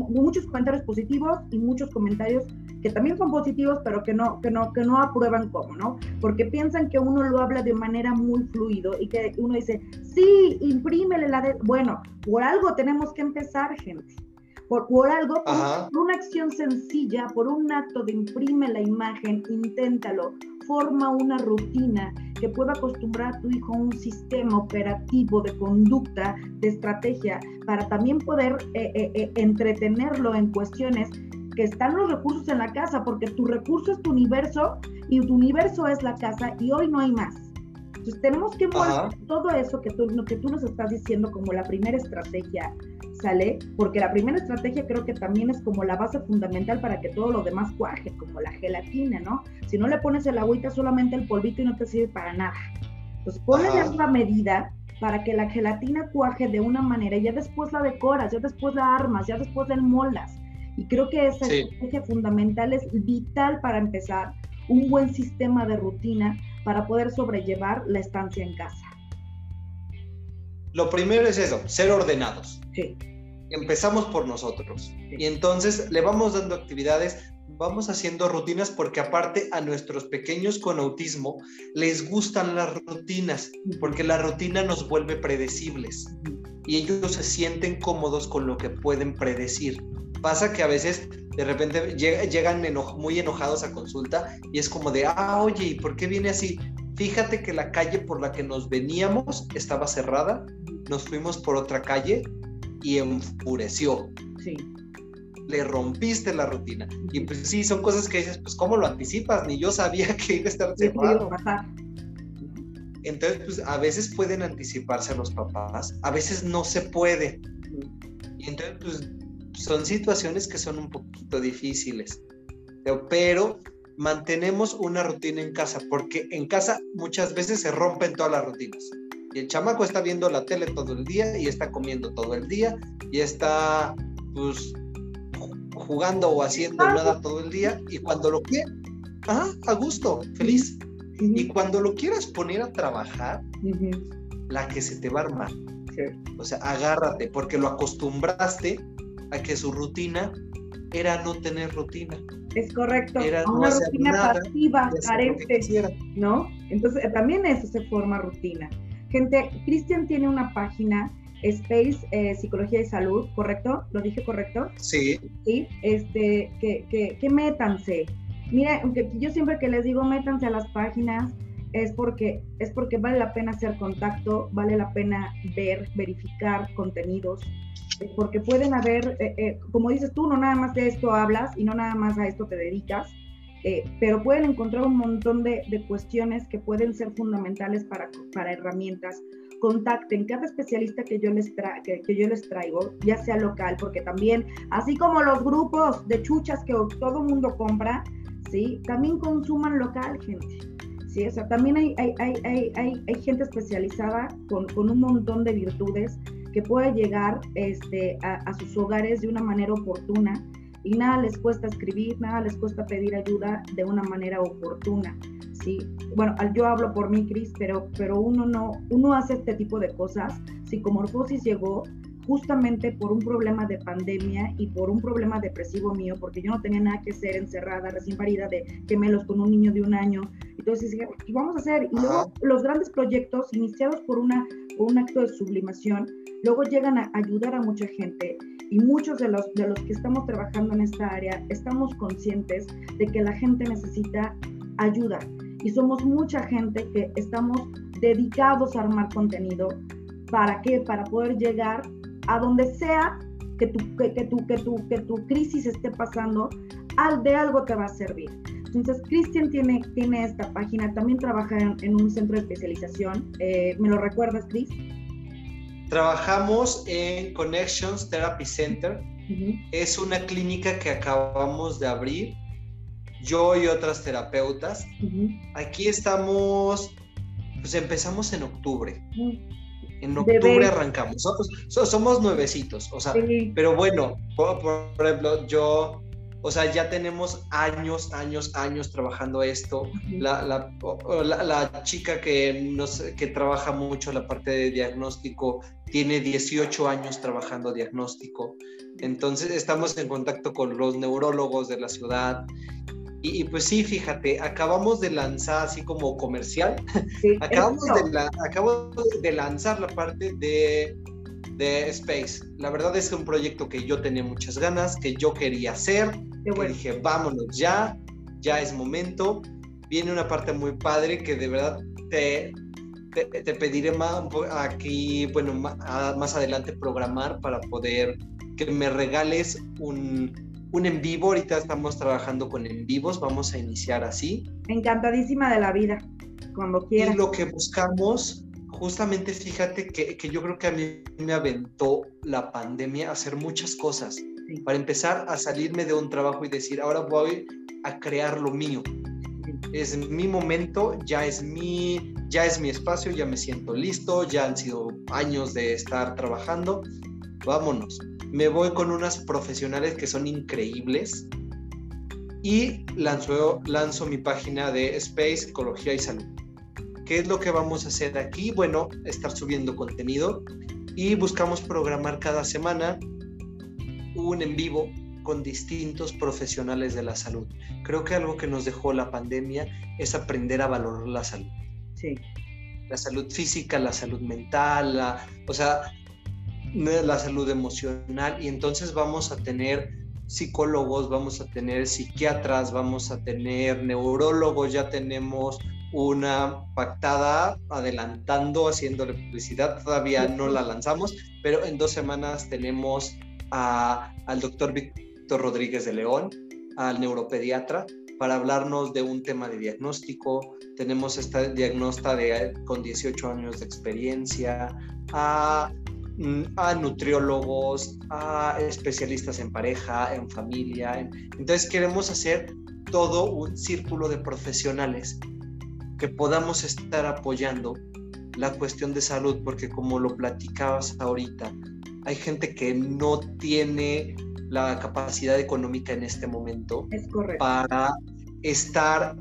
muchos comentarios positivos y muchos comentarios que también son positivos, pero que no, que no, que no aprueban cómo, ¿no? Porque piensan que uno lo habla de manera muy fluido y que uno dice, sí, imprímele la de... Bueno, por algo tenemos que empezar, gente. Por, por, algo, por, una acción sencilla, por un acto de imprime la imagen, inténtalo, forma una rutina que pueda acostumbrar a tu hijo a un sistema operativo de conducta, de estrategia, para también poder eh, eh, eh, entretenerlo en cuestiones que están los recursos en la casa, porque tu recurso es tu universo y tu universo es la casa y hoy no hay más. Entonces tenemos que envolver todo eso que tú, que tú nos estás diciendo como la primera estrategia ¿sale? Porque la primera estrategia creo que también es como la base fundamental para que todo lo demás cuaje, como la gelatina, ¿no? Si no le pones el agüita, solamente el polvito y no te sirve para nada. Entonces, ponle la medida para que la gelatina cuaje de una manera y ya después la decoras, ya después la armas, ya después la moldas. Y creo que esa estrategia fundamental es vital para empezar un buen sistema de rutina para poder sobrellevar la estancia en casa. Lo primero es eso, ser ordenados. Sí empezamos por nosotros. Y entonces le vamos dando actividades, vamos haciendo rutinas porque aparte a nuestros pequeños con autismo les gustan las rutinas, porque la rutina nos vuelve predecibles y ellos se sienten cómodos con lo que pueden predecir. Pasa que a veces de repente llegan muy enojados a consulta y es como de, ah, oye, ¿y por qué viene así? Fíjate que la calle por la que nos veníamos estaba cerrada, nos fuimos por otra calle y enfureció. Sí. Le rompiste la rutina. Y pues sí, son cosas que dices, pues ¿cómo lo anticipas? Ni yo sabía que iba a estar cerrado. Entonces, pues a veces pueden anticiparse a los papás, a veces no se puede. Y entonces, pues son situaciones que son un poquito difíciles. Pero mantenemos una rutina en casa, porque en casa muchas veces se rompen todas las rutinas. Y el chamaco está viendo la tele todo el día y está comiendo todo el día y está pues jugando o haciendo nada todo el día y cuando lo quiere, a gusto, feliz. Y cuando lo quieras poner a trabajar, la que se te va a armar. O sea, agárrate, porque lo acostumbraste a que su rutina era no tener rutina. Es correcto, era una rutina pasiva, carente, ¿no? Entonces también eso se forma rutina. Gente, Cristian tiene una página, Space eh, Psicología y Salud, ¿correcto? ¿Lo dije correcto? Sí. Sí, este, que, que, que métanse. Mira, aunque yo siempre que les digo métanse a las páginas, es porque, es porque vale la pena hacer contacto, vale la pena ver, verificar contenidos, porque pueden haber, eh, eh, como dices tú, no nada más de esto hablas y no nada más a esto te dedicas, eh, pero pueden encontrar un montón de, cuestiones que pueden ser fundamentales para, para herramientas. Contacten cada especialista que yo, les que, yo les traigo, ya sea local, porque también, así como los grupos de chuchas que todo mundo compra, ¿sí? también consuman local, gente. ¿sí? O sea, también hay, hay, hay, hay gente especializada con, con, un montón de virtudes que puede llegar este, a, a sus hogares de una manera oportuna y nada les cuesta escribir, nada les cuesta pedir ayuda de una manera oportuna, ¿sí? Bueno, yo hablo por mí, Cris, pero, pero uno no, uno hace este tipo de cosas. Psicomorfosis llegó justamente por un problema de pandemia y por un problema depresivo mío, porque yo no tenía nada que hacer encerrada, recién parida de gemelos con un niño de un año. Entonces dije, ¿qué vamos a hacer? Y luego los grandes proyectos iniciados por, una, por un acto de sublimación, luego llegan a ayudar a mucha gente y muchos de los, de los que estamos trabajando en esta área estamos conscientes de que la gente necesita ayuda y somos mucha gente que estamos dedicados a armar contenido. ¿Para qué? Para poder llegar a donde sea que tu, que, que tu, que tu, que tu crisis esté pasando, al, de algo te va a servir. Entonces, Cristian tiene, tiene esta página, también trabaja en, un centro de especialización. Eh, ¿Me lo recuerdas, Cris? Trabajamos en Connections Therapy Center. Es una clínica que acabamos de abrir, yo y otras terapeutas. Aquí estamos, pues empezamos en octubre. En octubre arrancamos. Somos, somos, nuevecitos, o sea, pero bueno, por, ejemplo, yo, o sea, ya tenemos años, años, años trabajando esto. la, la, la, chica que, nos, que trabaja mucho la parte de diagnóstico tiene 18 años trabajando diagnóstico. Entonces estamos en contacto con los neurólogos de la ciudad y, pues sí, fíjate, acabamos de lanzar así como comercial, acabamos de, la, acabo de lanzar la parte de, de, Space. La verdad es que es un proyecto que yo tenía muchas ganas, que yo quería hacer, que dije, vámonos ya, ya es momento. Viene una parte muy padre que de verdad te, te, te pediré más, aquí, bueno, más adelante programar para poder que me regales un, un en vivo, ahorita estamos trabajando con en vivos, vamos a iniciar así. Encantadísima de la vida, cuando quieras. Y lo que buscamos, justamente fíjate que, que yo creo que a mí me aventó la pandemia a hacer muchas cosas. Para empezar a salirme de un trabajo y decir, ahora voy a crear lo mío. Es mi momento, ya es mi, ya es mi espacio, ya me siento listo, ya han sido años de estar trabajando. Vámonos me voy con unas profesionales que son increíbles y lanzo, lanzo mi página de Space, Psicología y Salud. ¿Qué es lo que vamos a hacer aquí? Bueno, estar subiendo contenido y buscamos programar cada semana un en vivo con distintos profesionales de la salud. Creo que algo que nos dejó la pandemia es aprender a valorar la salud. Sí. La salud física, la salud mental, la, o sea, la salud emocional y entonces vamos a tener psicólogos, vamos a tener psiquiatras, vamos a tener neurólogos, ya tenemos una pactada adelantando, haciéndole publicidad, todavía no la lanzamos, pero en dos semanas tenemos al doctor Víctor Rodríguez de León, al neuropediatra, para hablarnos de un tema de diagnóstico. Tenemos esta diagnóstica de, con 18 años de experiencia, a Mm, a nutriólogos, a especialistas en pareja, en familia. Entonces queremos hacer todo un círculo de profesionales que podamos estar apoyando la cuestión de salud, porque como lo platicabas ahorita, hay gente que no tiene la capacidad económica en este momento para estar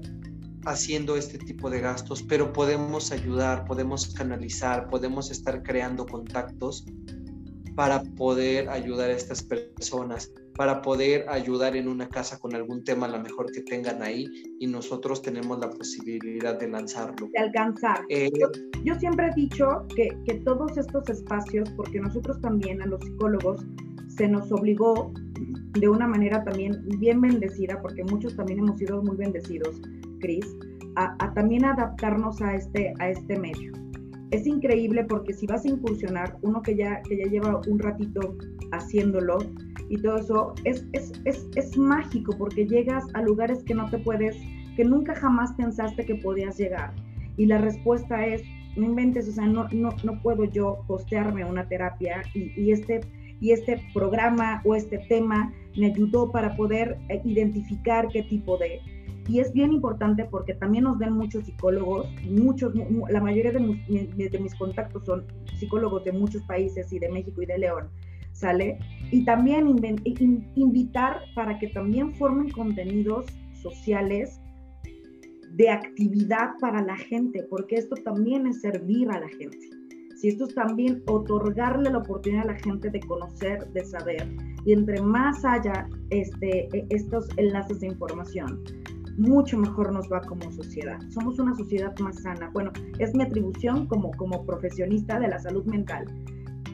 haciendo este tipo de gastos, pero podemos ayudar, podemos canalizar, podemos estar creando contactos para poder ayudar a estas personas, para poder ayudar en una casa con algún tema, a lo mejor que tengan ahí, y nosotros tenemos la posibilidad de lanzarlo. De alcanzar. Eh, yo, siempre he dicho que, que todos estos espacios, porque nosotros también a los psicólogos se nos obligó de una manera también bien bendecida, porque muchos también hemos sido muy bendecidos, Cris, a, también adaptarnos a este, a este medio. Es increíble porque si vas a incursionar, uno que ya, que ya lleva un ratito haciéndolo y todo eso, es, es, es, es mágico porque llegas a lugares que no te puedes, que nunca jamás pensaste que podías llegar. Y la respuesta es, no inventes, o sea, no, no, no puedo yo postearme una terapia y, y este y este programa o este tema me ayudó para poder eh, identificar qué tipo de... Y es bien importante porque también nos ven muchos psicólogos, muchos, la mayoría de mis, de mis contactos son psicólogos de muchos países y de México y de León, ¿sale? Y también invitar para que también formen contenidos sociales de actividad para la gente, porque esto también es servir a la gente. Si esto es también otorgarle la oportunidad a la gente de conocer, de saber, y entre más haya este, e, estos enlaces de información, mucho mejor nos va como sociedad. Somos una sociedad más sana. Bueno, es mi atribución como, como profesionista de la salud mental,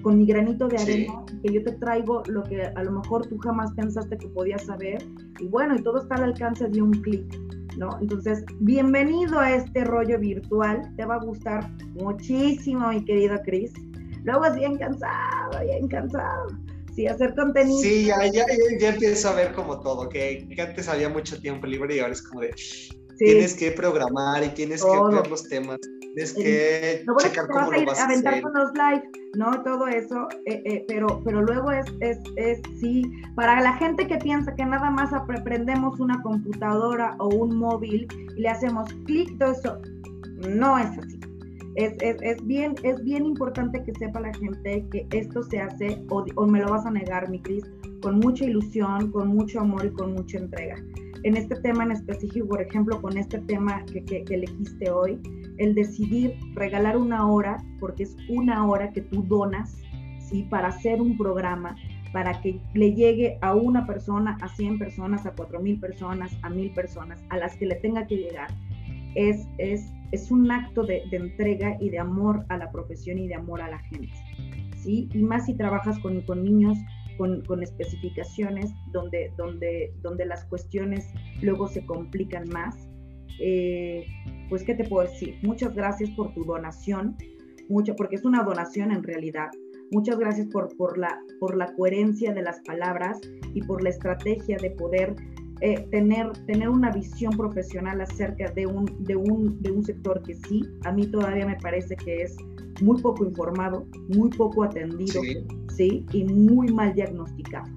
con mi granito de arena, que yo te traigo lo que a lo mejor tú jamás pensaste que podías saber, y bueno, y todo está al alcance de un clic. ¿No? Entonces, bienvenido a este rollo virtual. Te va a gustar muchísimo, mi querido Chris. Luego es bien cansado, bien cansado sí, hacer contenido. Sí, ya, ya, ya, empiezo a ver como todo, que, antes había mucho tiempo libre y ahora es como de, tienes que programar y tienes que ver los temas, tienes que checar cómo lo vas a aventar con los live, ¿no? Todo eso, eh, eh, pero, pero luego es, es, es, sí, para la gente que piensa que nada más aprendemos una computadora o un móvil y le hacemos clic, todo eso, no es así es, es, es, bien, es bien importante que sepa la gente que esto se hace, o, o me lo vas a negar, mi Cris, con mucha ilusión, con mucho amor y con mucha entrega. En este tema en específico, por ejemplo, con este tema que, que, que elegiste hoy, el decidir regalar una hora, porque es una hora que tú donas, ¿sí? Para hacer un programa, para que le llegue a una persona, a 100 personas, a 4 mil personas, a mil personas, a las que le tenga que llegar, es, es es un acto de, entrega y de amor a la profesión y de amor a la gente. ¿sí? Y más si trabajas con, con niños con, especificaciones donde, donde, donde las cuestiones luego se complican más. Eh, pues, ¿qué te puedo decir? Muchas gracias por tu donación, mucho, porque es una donación en realidad. Muchas gracias por, por, la, por la coherencia de las palabras y por la estrategia de poder eh, tener, tener una visión profesional acerca de un, de, un, de un sector que sí, a mí todavía me parece que es muy poco informado, muy poco atendido, sí, y muy mal diagnosticado.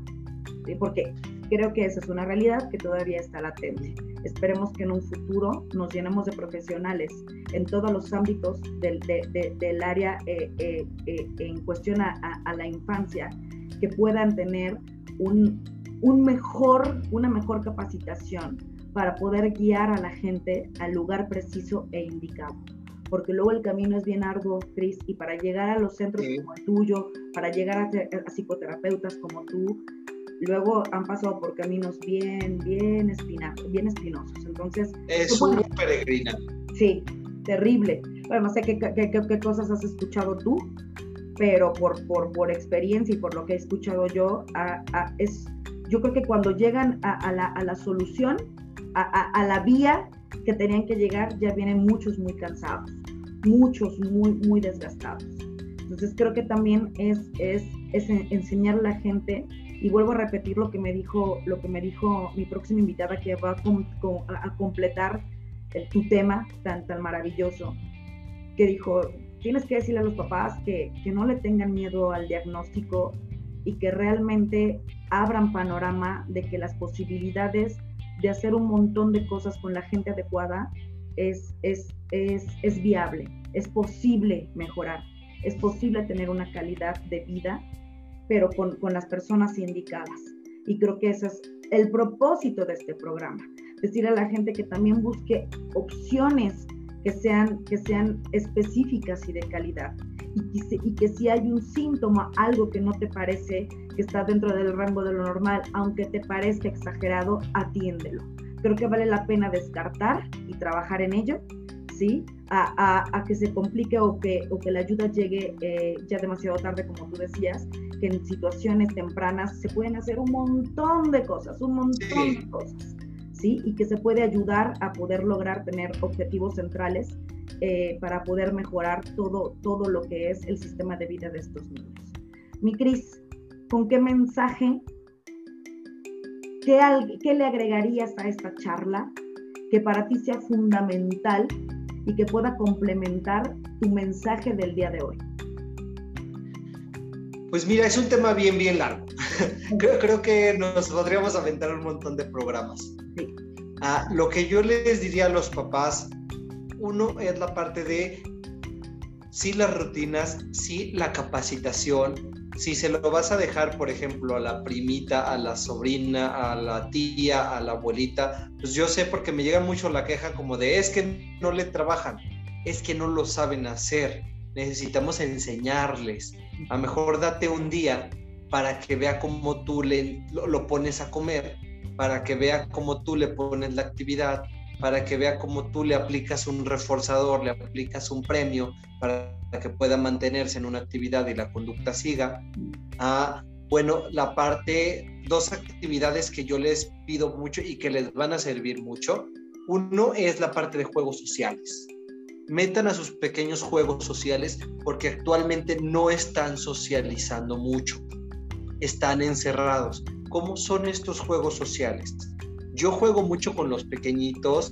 ¿sí? Porque creo que esa es una realidad que todavía está latente. Esperemos que en un futuro nos llenemos de profesionales en todos los ámbitos del, del área eh, eh, en cuestión a, a la infancia, que puedan tener un, un mejor, una mejor capacitación para poder guiar a la gente al lugar preciso e indicado. Porque luego el camino es bien arduo, Cris, y para llegar a los centros como el tuyo, para llegar a, psicoterapeutas como tú, luego han pasado por caminos bien, bien, espinados, bien espinosos. Entonces... Es un peregrina. Sí, terrible. Bueno, no sé qué, qué, qué, cosas has escuchado tú, pero por, por, por experiencia y por lo que he escuchado yo, es yo creo que cuando llegan a, la, solución, a, la vía que tenían que llegar, ya vienen muchos muy cansados, muchos muy, muy desgastados. Entonces creo que también es, es, es enseñar a la gente, y vuelvo a repetir lo que me dijo, lo que me dijo mi próxima invitada que va a, completar tu tema tan, tan maravilloso, que dijo, tienes que decirle a los papás que, que no le tengan miedo al diagnóstico y que realmente abran panorama de que las posibilidades de hacer un montón de cosas con la gente adecuada es, es, es, es viable, es posible mejorar, es posible tener una calidad de vida, pero con, con las personas indicadas. Y creo que ese es el propósito de este programa, decir a la gente que también busque opciones que sean, que sean específicas y de calidad. Y y que si hay un síntoma, algo que no te parece que está dentro del rango de lo normal, aunque te parezca exagerado, atiéndelo. Creo que vale la pena descartar y trabajar en ello, ¿sí? A, a, que se complique o que, o que la ayuda llegue eh, ya demasiado tarde, como tú decías, que en situaciones tempranas se pueden hacer un montón de cosas, un montón de cosas, ¿sí? Y que se puede ayudar a poder lograr tener objetivos centrales eh, para poder mejorar todo, todo lo que es el sistema de vida de estos niños. Mi Cris, ¿Con qué mensaje? ¿Qué, ¿Qué le agregarías a esta charla que para ti sea fundamental y que pueda complementar tu mensaje del día de hoy? Pues mira, es un tema bien, bien largo. creo, creo, que nos podríamos aventar un montón de programas. Sí. Ah, lo que yo les diría a los papás, uno es la parte de sí las rutinas, sí la capacitación, si se lo vas a dejar, por ejemplo, a la primita, a la sobrina, a la tía, a la abuelita, pues yo sé porque me llega mucho la queja como de es que no le trabajan, es que no lo saben hacer. necesitamos enseñarles. A mejor date un día para que vea cómo tú le, lo, pones a comer, para que vea cómo tú le pones la actividad, para que vea cómo tú le aplicas un reforzador, le aplicas un premio para que pueda mantenerse en una actividad y la conducta siga. Ah, bueno, la parte, dos actividades que yo les pido mucho y que les van a servir mucho. Uno es la parte de juegos sociales metan a sus pequeños juegos sociales porque actualmente no están socializando mucho, están encerrados. ¿Cómo son estos juegos sociales? Yo juego mucho con los pequeñitos.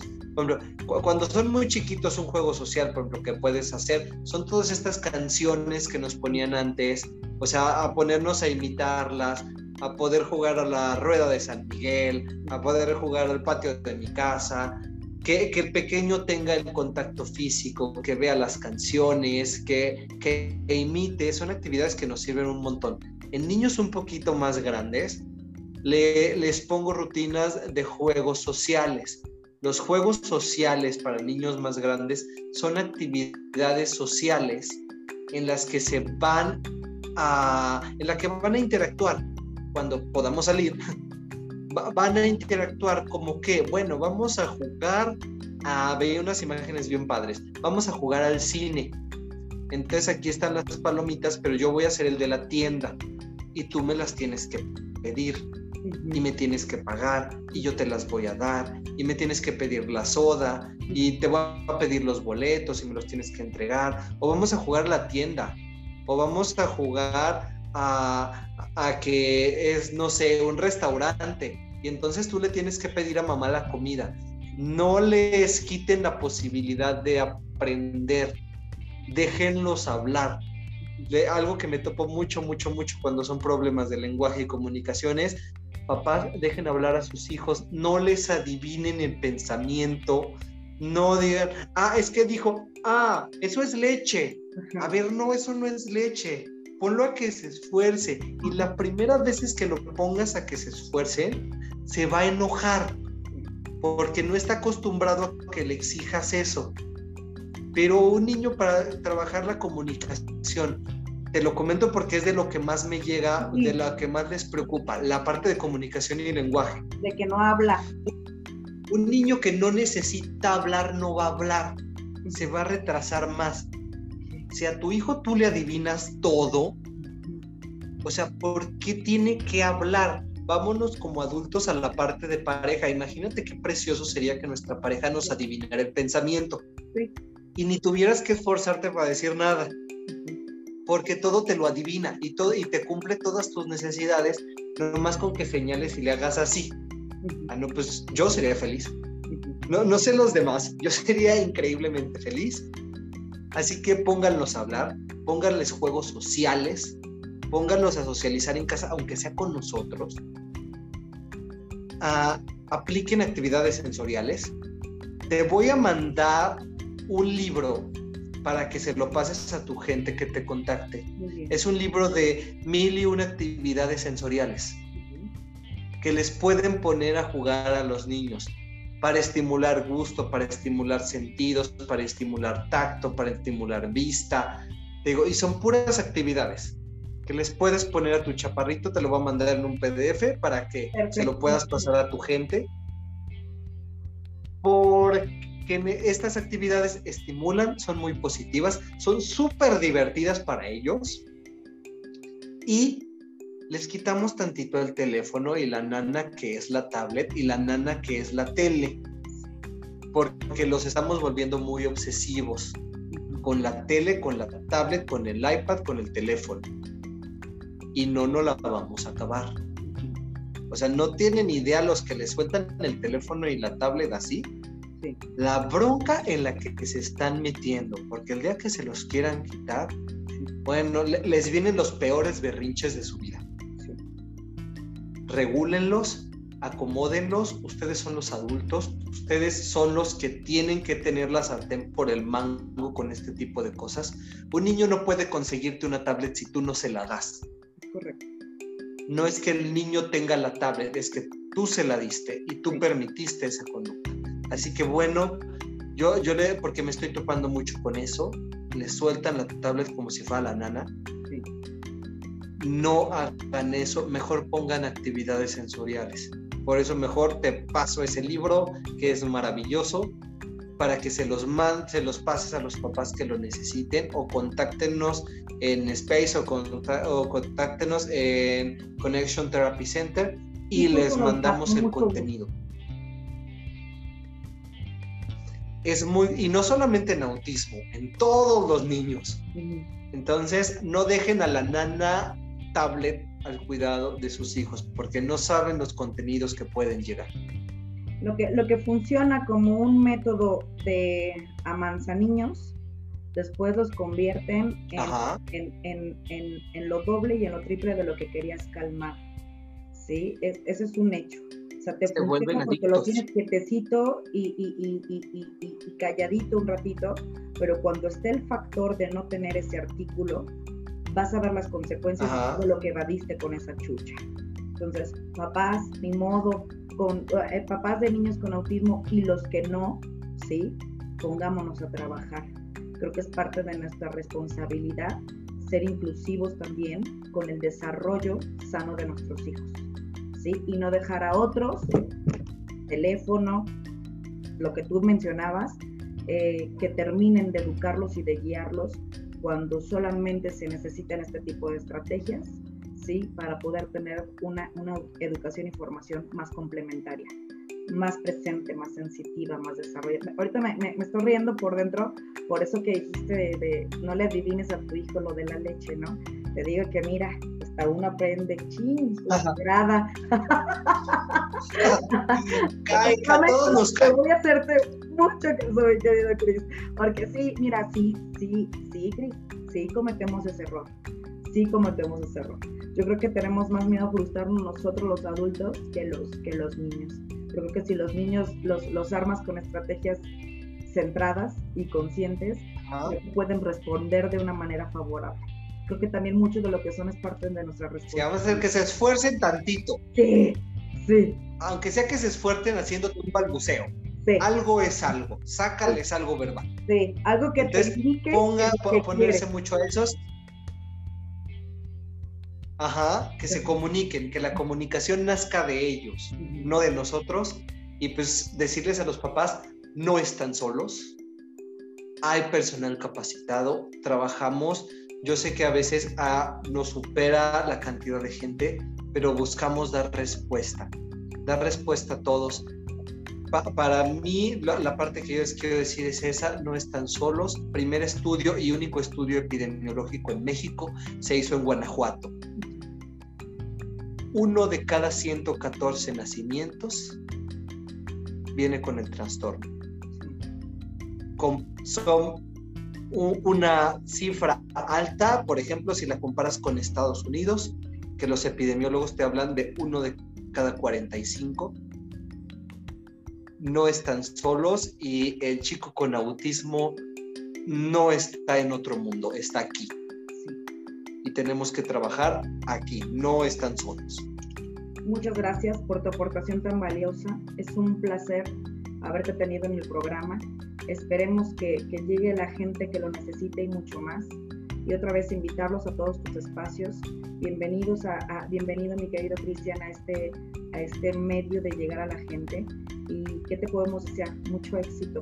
cuando son muy chiquitos, un juego social, por ejemplo, que puedes hacer, son todas estas canciones que nos ponían antes, o sea, a ponernos a imitarlas, a poder jugar a la rueda de San Miguel, a poder jugar al patio de mi casa, que, el pequeño tenga el contacto físico, que vea las canciones, que, que, imite, son actividades que nos sirven un montón. En niños un poquito más grandes, le, les pongo rutinas de juegos sociales. Los juegos sociales para niños más grandes son actividades sociales en las que se van a, en la que van a interactuar cuando podamos salir van a interactuar como que, bueno, vamos a jugar a ver unas imágenes bien padres, vamos a jugar al cine. Entonces aquí están las palomitas, pero yo voy a ser el de la tienda y tú me las tienes que pedir y me tienes que pagar y yo te las voy a dar y me tienes que pedir la soda y te voy a pedir los boletos y me los tienes que entregar o vamos a jugar la tienda o vamos a jugar a, a que es, no sé, un restaurante y entonces tú le tienes que pedir a mamá la comida. No les quiten la posibilidad de aprender, déjenlos hablar. De algo que me topo mucho, mucho, mucho cuando son problemas de lenguaje y comunicaciones, papás dejen hablar a sus hijos, no les adivinen el pensamiento, no digan, ah, es que dijo, ah, eso es leche. A ver, no, eso no es leche ponlo a que se esfuerce y la primera vez que lo pongas a que se esfuerce, se va a enojar porque no está acostumbrado a que le exijas eso. Pero un niño para trabajar la comunicación, te lo comento porque es de lo que más me llega, de lo que más les preocupa, la parte de comunicación y lenguaje. De que no habla. Un niño que no necesita hablar no va a hablar, se va a retrasar más si a tu hijo tú le adivinas todo, o sea, ¿por qué tiene que hablar? Vámonos como adultos a la parte de pareja. Imagínate qué precioso sería que nuestra pareja nos adivinara el pensamiento. Y ni tuvieras que esforzarte para decir nada. Porque todo te lo adivina y, todo, y te cumple todas tus necesidades, nomás con que señales y le hagas así. Ah, no, pues yo sería feliz. No, no sé los demás, yo sería increíblemente feliz Así que pónganlos a hablar, pónganles juegos sociales, pónganlos a socializar en casa, aunque sea con nosotros. apliquen actividades sensoriales. Te voy a mandar un libro para que se lo pases a tu gente que te contacte. Es un libro de mil y una actividades sensoriales que les pueden poner a jugar a los niños para estimular gusto, para estimular sentidos, para estimular tacto, para estimular vista. Digo, y son puras actividades que les puedes poner a tu chaparrito, te lo va a mandar en un PDF para que se lo puedas pasar a tu gente. Porque estas actividades estimulan, son muy positivas, son súper divertidas para ellos y les quitamos tantito el teléfono y la nana que es la tablet y la nana que es la tele, porque los estamos volviendo muy obsesivos con la tele, con la tablet, con el iPad, con el teléfono. Y no, no la vamos a acabar. O sea, no tienen idea los que les sueltan el teléfono y la tablet así. La bronca en la que se están metiendo, porque el día que se los quieran quitar, bueno, les vienen los peores berrinches de su vida regúlenlos, acomódenlos, ustedes son los adultos, ustedes son los que tienen que tener la sartén por el mango con este tipo de cosas. Un niño no puede conseguirte una tablet si tú no se la das. Correcto. No es que el niño tenga la tablet, es que tú se la diste y tú permitiste esa conducta. Así que bueno, yo, yo le, porque me estoy topando mucho con eso, le sueltan la tablet como si fuera la nana. No hagan eso, mejor pongan actividades sensoriales. Por eso mejor te paso ese libro que es maravilloso para que se los se los pases a los papás que lo necesiten o contáctenos en Space o, o contáctenos en Connection Therapy Center y les mandamos el contenido. Es muy, y no solamente en autismo, en todos los niños. Entonces, no dejen a la nana tablet al cuidado de sus hijos, porque no saben los contenidos que pueden llegar. Lo que, lo que funciona como un método de niños, después los convierten en, en, lo doble y en lo triple de lo que querías calmar. ¿Sí? ese es un hecho. O sea, te Se funciona porque lo tienes quietecito y, y, y, calladito un ratito, pero cuando esté el factor de no tener ese artículo, vas a ver las consecuencias de lo que evadiste con esa chucha. Entonces, papás, ni modo, con eh, papás de niños con autismo y los que no, sí, pongámonos a trabajar. Creo que es parte de nuestra responsabilidad ser inclusivos también con el desarrollo sano de nuestros hijos, Y no dejar a otros, teléfono, lo que tú mencionabas, eh, que terminen de educarlos y de guiarlos cuando solamente se necesitan este tipo de estrategias, ¿sí? Para poder tener una, una educación y formación más complementaria, más presente, más sensitiva, más desarrollada. Ahorita me, me, estoy riendo por dentro, por eso que dijiste de, no le adivines a tu hijo lo de la leche, ¿no? Te digo que mira, hasta uno aprende, ching, la sagrada. cae, a todos nos cae. Voy a hacerte mucho que soy, querido Cris. Porque sí, mira, sí, sí, sí, Cris, sí cometemos ese error. Sí cometemos ese error. Yo creo que tenemos más miedo a frustrarnos nosotros los adultos que los, que los niños. Yo creo que si los niños los, los armas con estrategias centradas y conscientes, pueden responder de una manera favorable. Creo que también mucho de lo que son es parte de nuestra respuesta. Sí, vamos a hacer que se esfuercen tantito. Sí, sí. Aunque sea que se esfuercen haciendo un balbuceo. Algo es algo, sácales algo verbal. Sí, algo que te indique. Ponga, ponerse mucho a esos. Ajá, que se comuniquen, que la comunicación nazca de ellos, no de nosotros. Y pues decirles a los papás, no están solos, hay personal capacitado, trabajamos. Yo sé que a veces ah, nos supera la cantidad de gente, pero buscamos dar respuesta, dar respuesta a todos para mí, la, parte que yo les quiero decir es esa, no están solos. Primer estudio y único estudio epidemiológico en México se hizo en Guanajuato. Uno de cada 114 nacimientos viene con el trastorno. son una cifra alta, por ejemplo, si la comparas con Estados Unidos, que los epidemiólogos te hablan de uno de cada 45 no están solos y el chico con autismo no está en otro mundo, está aquí. Y tenemos que trabajar aquí, no están solos. Muchas gracias por tu aportación tan valiosa. Es un placer haberte tenido en el programa. Esperemos que, llegue la gente que lo necesite y mucho más. Y otra vez invitarlos a todos tus espacios. Bienvenidos a, bienvenido mi querido Cristian a este, a este medio de llegar a la gente y qué te podemos desear, mucho éxito.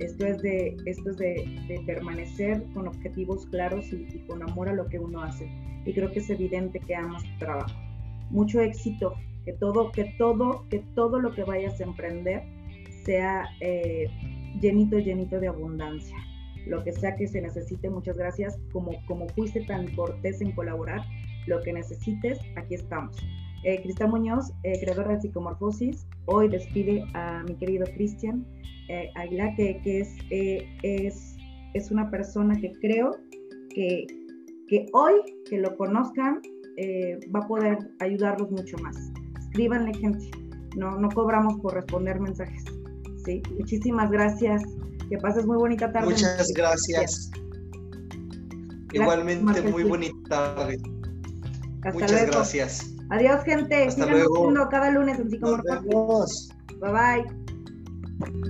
Esto es de, esto es de, permanecer con objetivos claros y, con amor a lo que uno hace. Y creo que es evidente que amas tu trabajo. Mucho éxito, que todo, que todo, que todo lo que vayas a emprender sea eh, llenito, llenito de abundancia. Lo que sea que se necesite, muchas gracias. Como, como fuiste tan cortés en colaborar, lo que necesites, aquí estamos. Eh, Cristal Muñoz, eh, creadora de Psicomorfosis, hoy despide a mi querido Cristian Aguilar, que, que es, eh, es, es, una persona que creo que, que hoy que lo conozcan va a poder ayudarlos mucho más. Escríbanle, gente. No, no cobramos por responder mensajes. ¿sí? Muchísimas gracias. Que pases muy bonita tarde. Muchas gracias. Igualmente, muy bonita tarde. Muchas gracias. Adiós, gente. Hasta luego. cada lunes en Psicomorfos. Bye bye.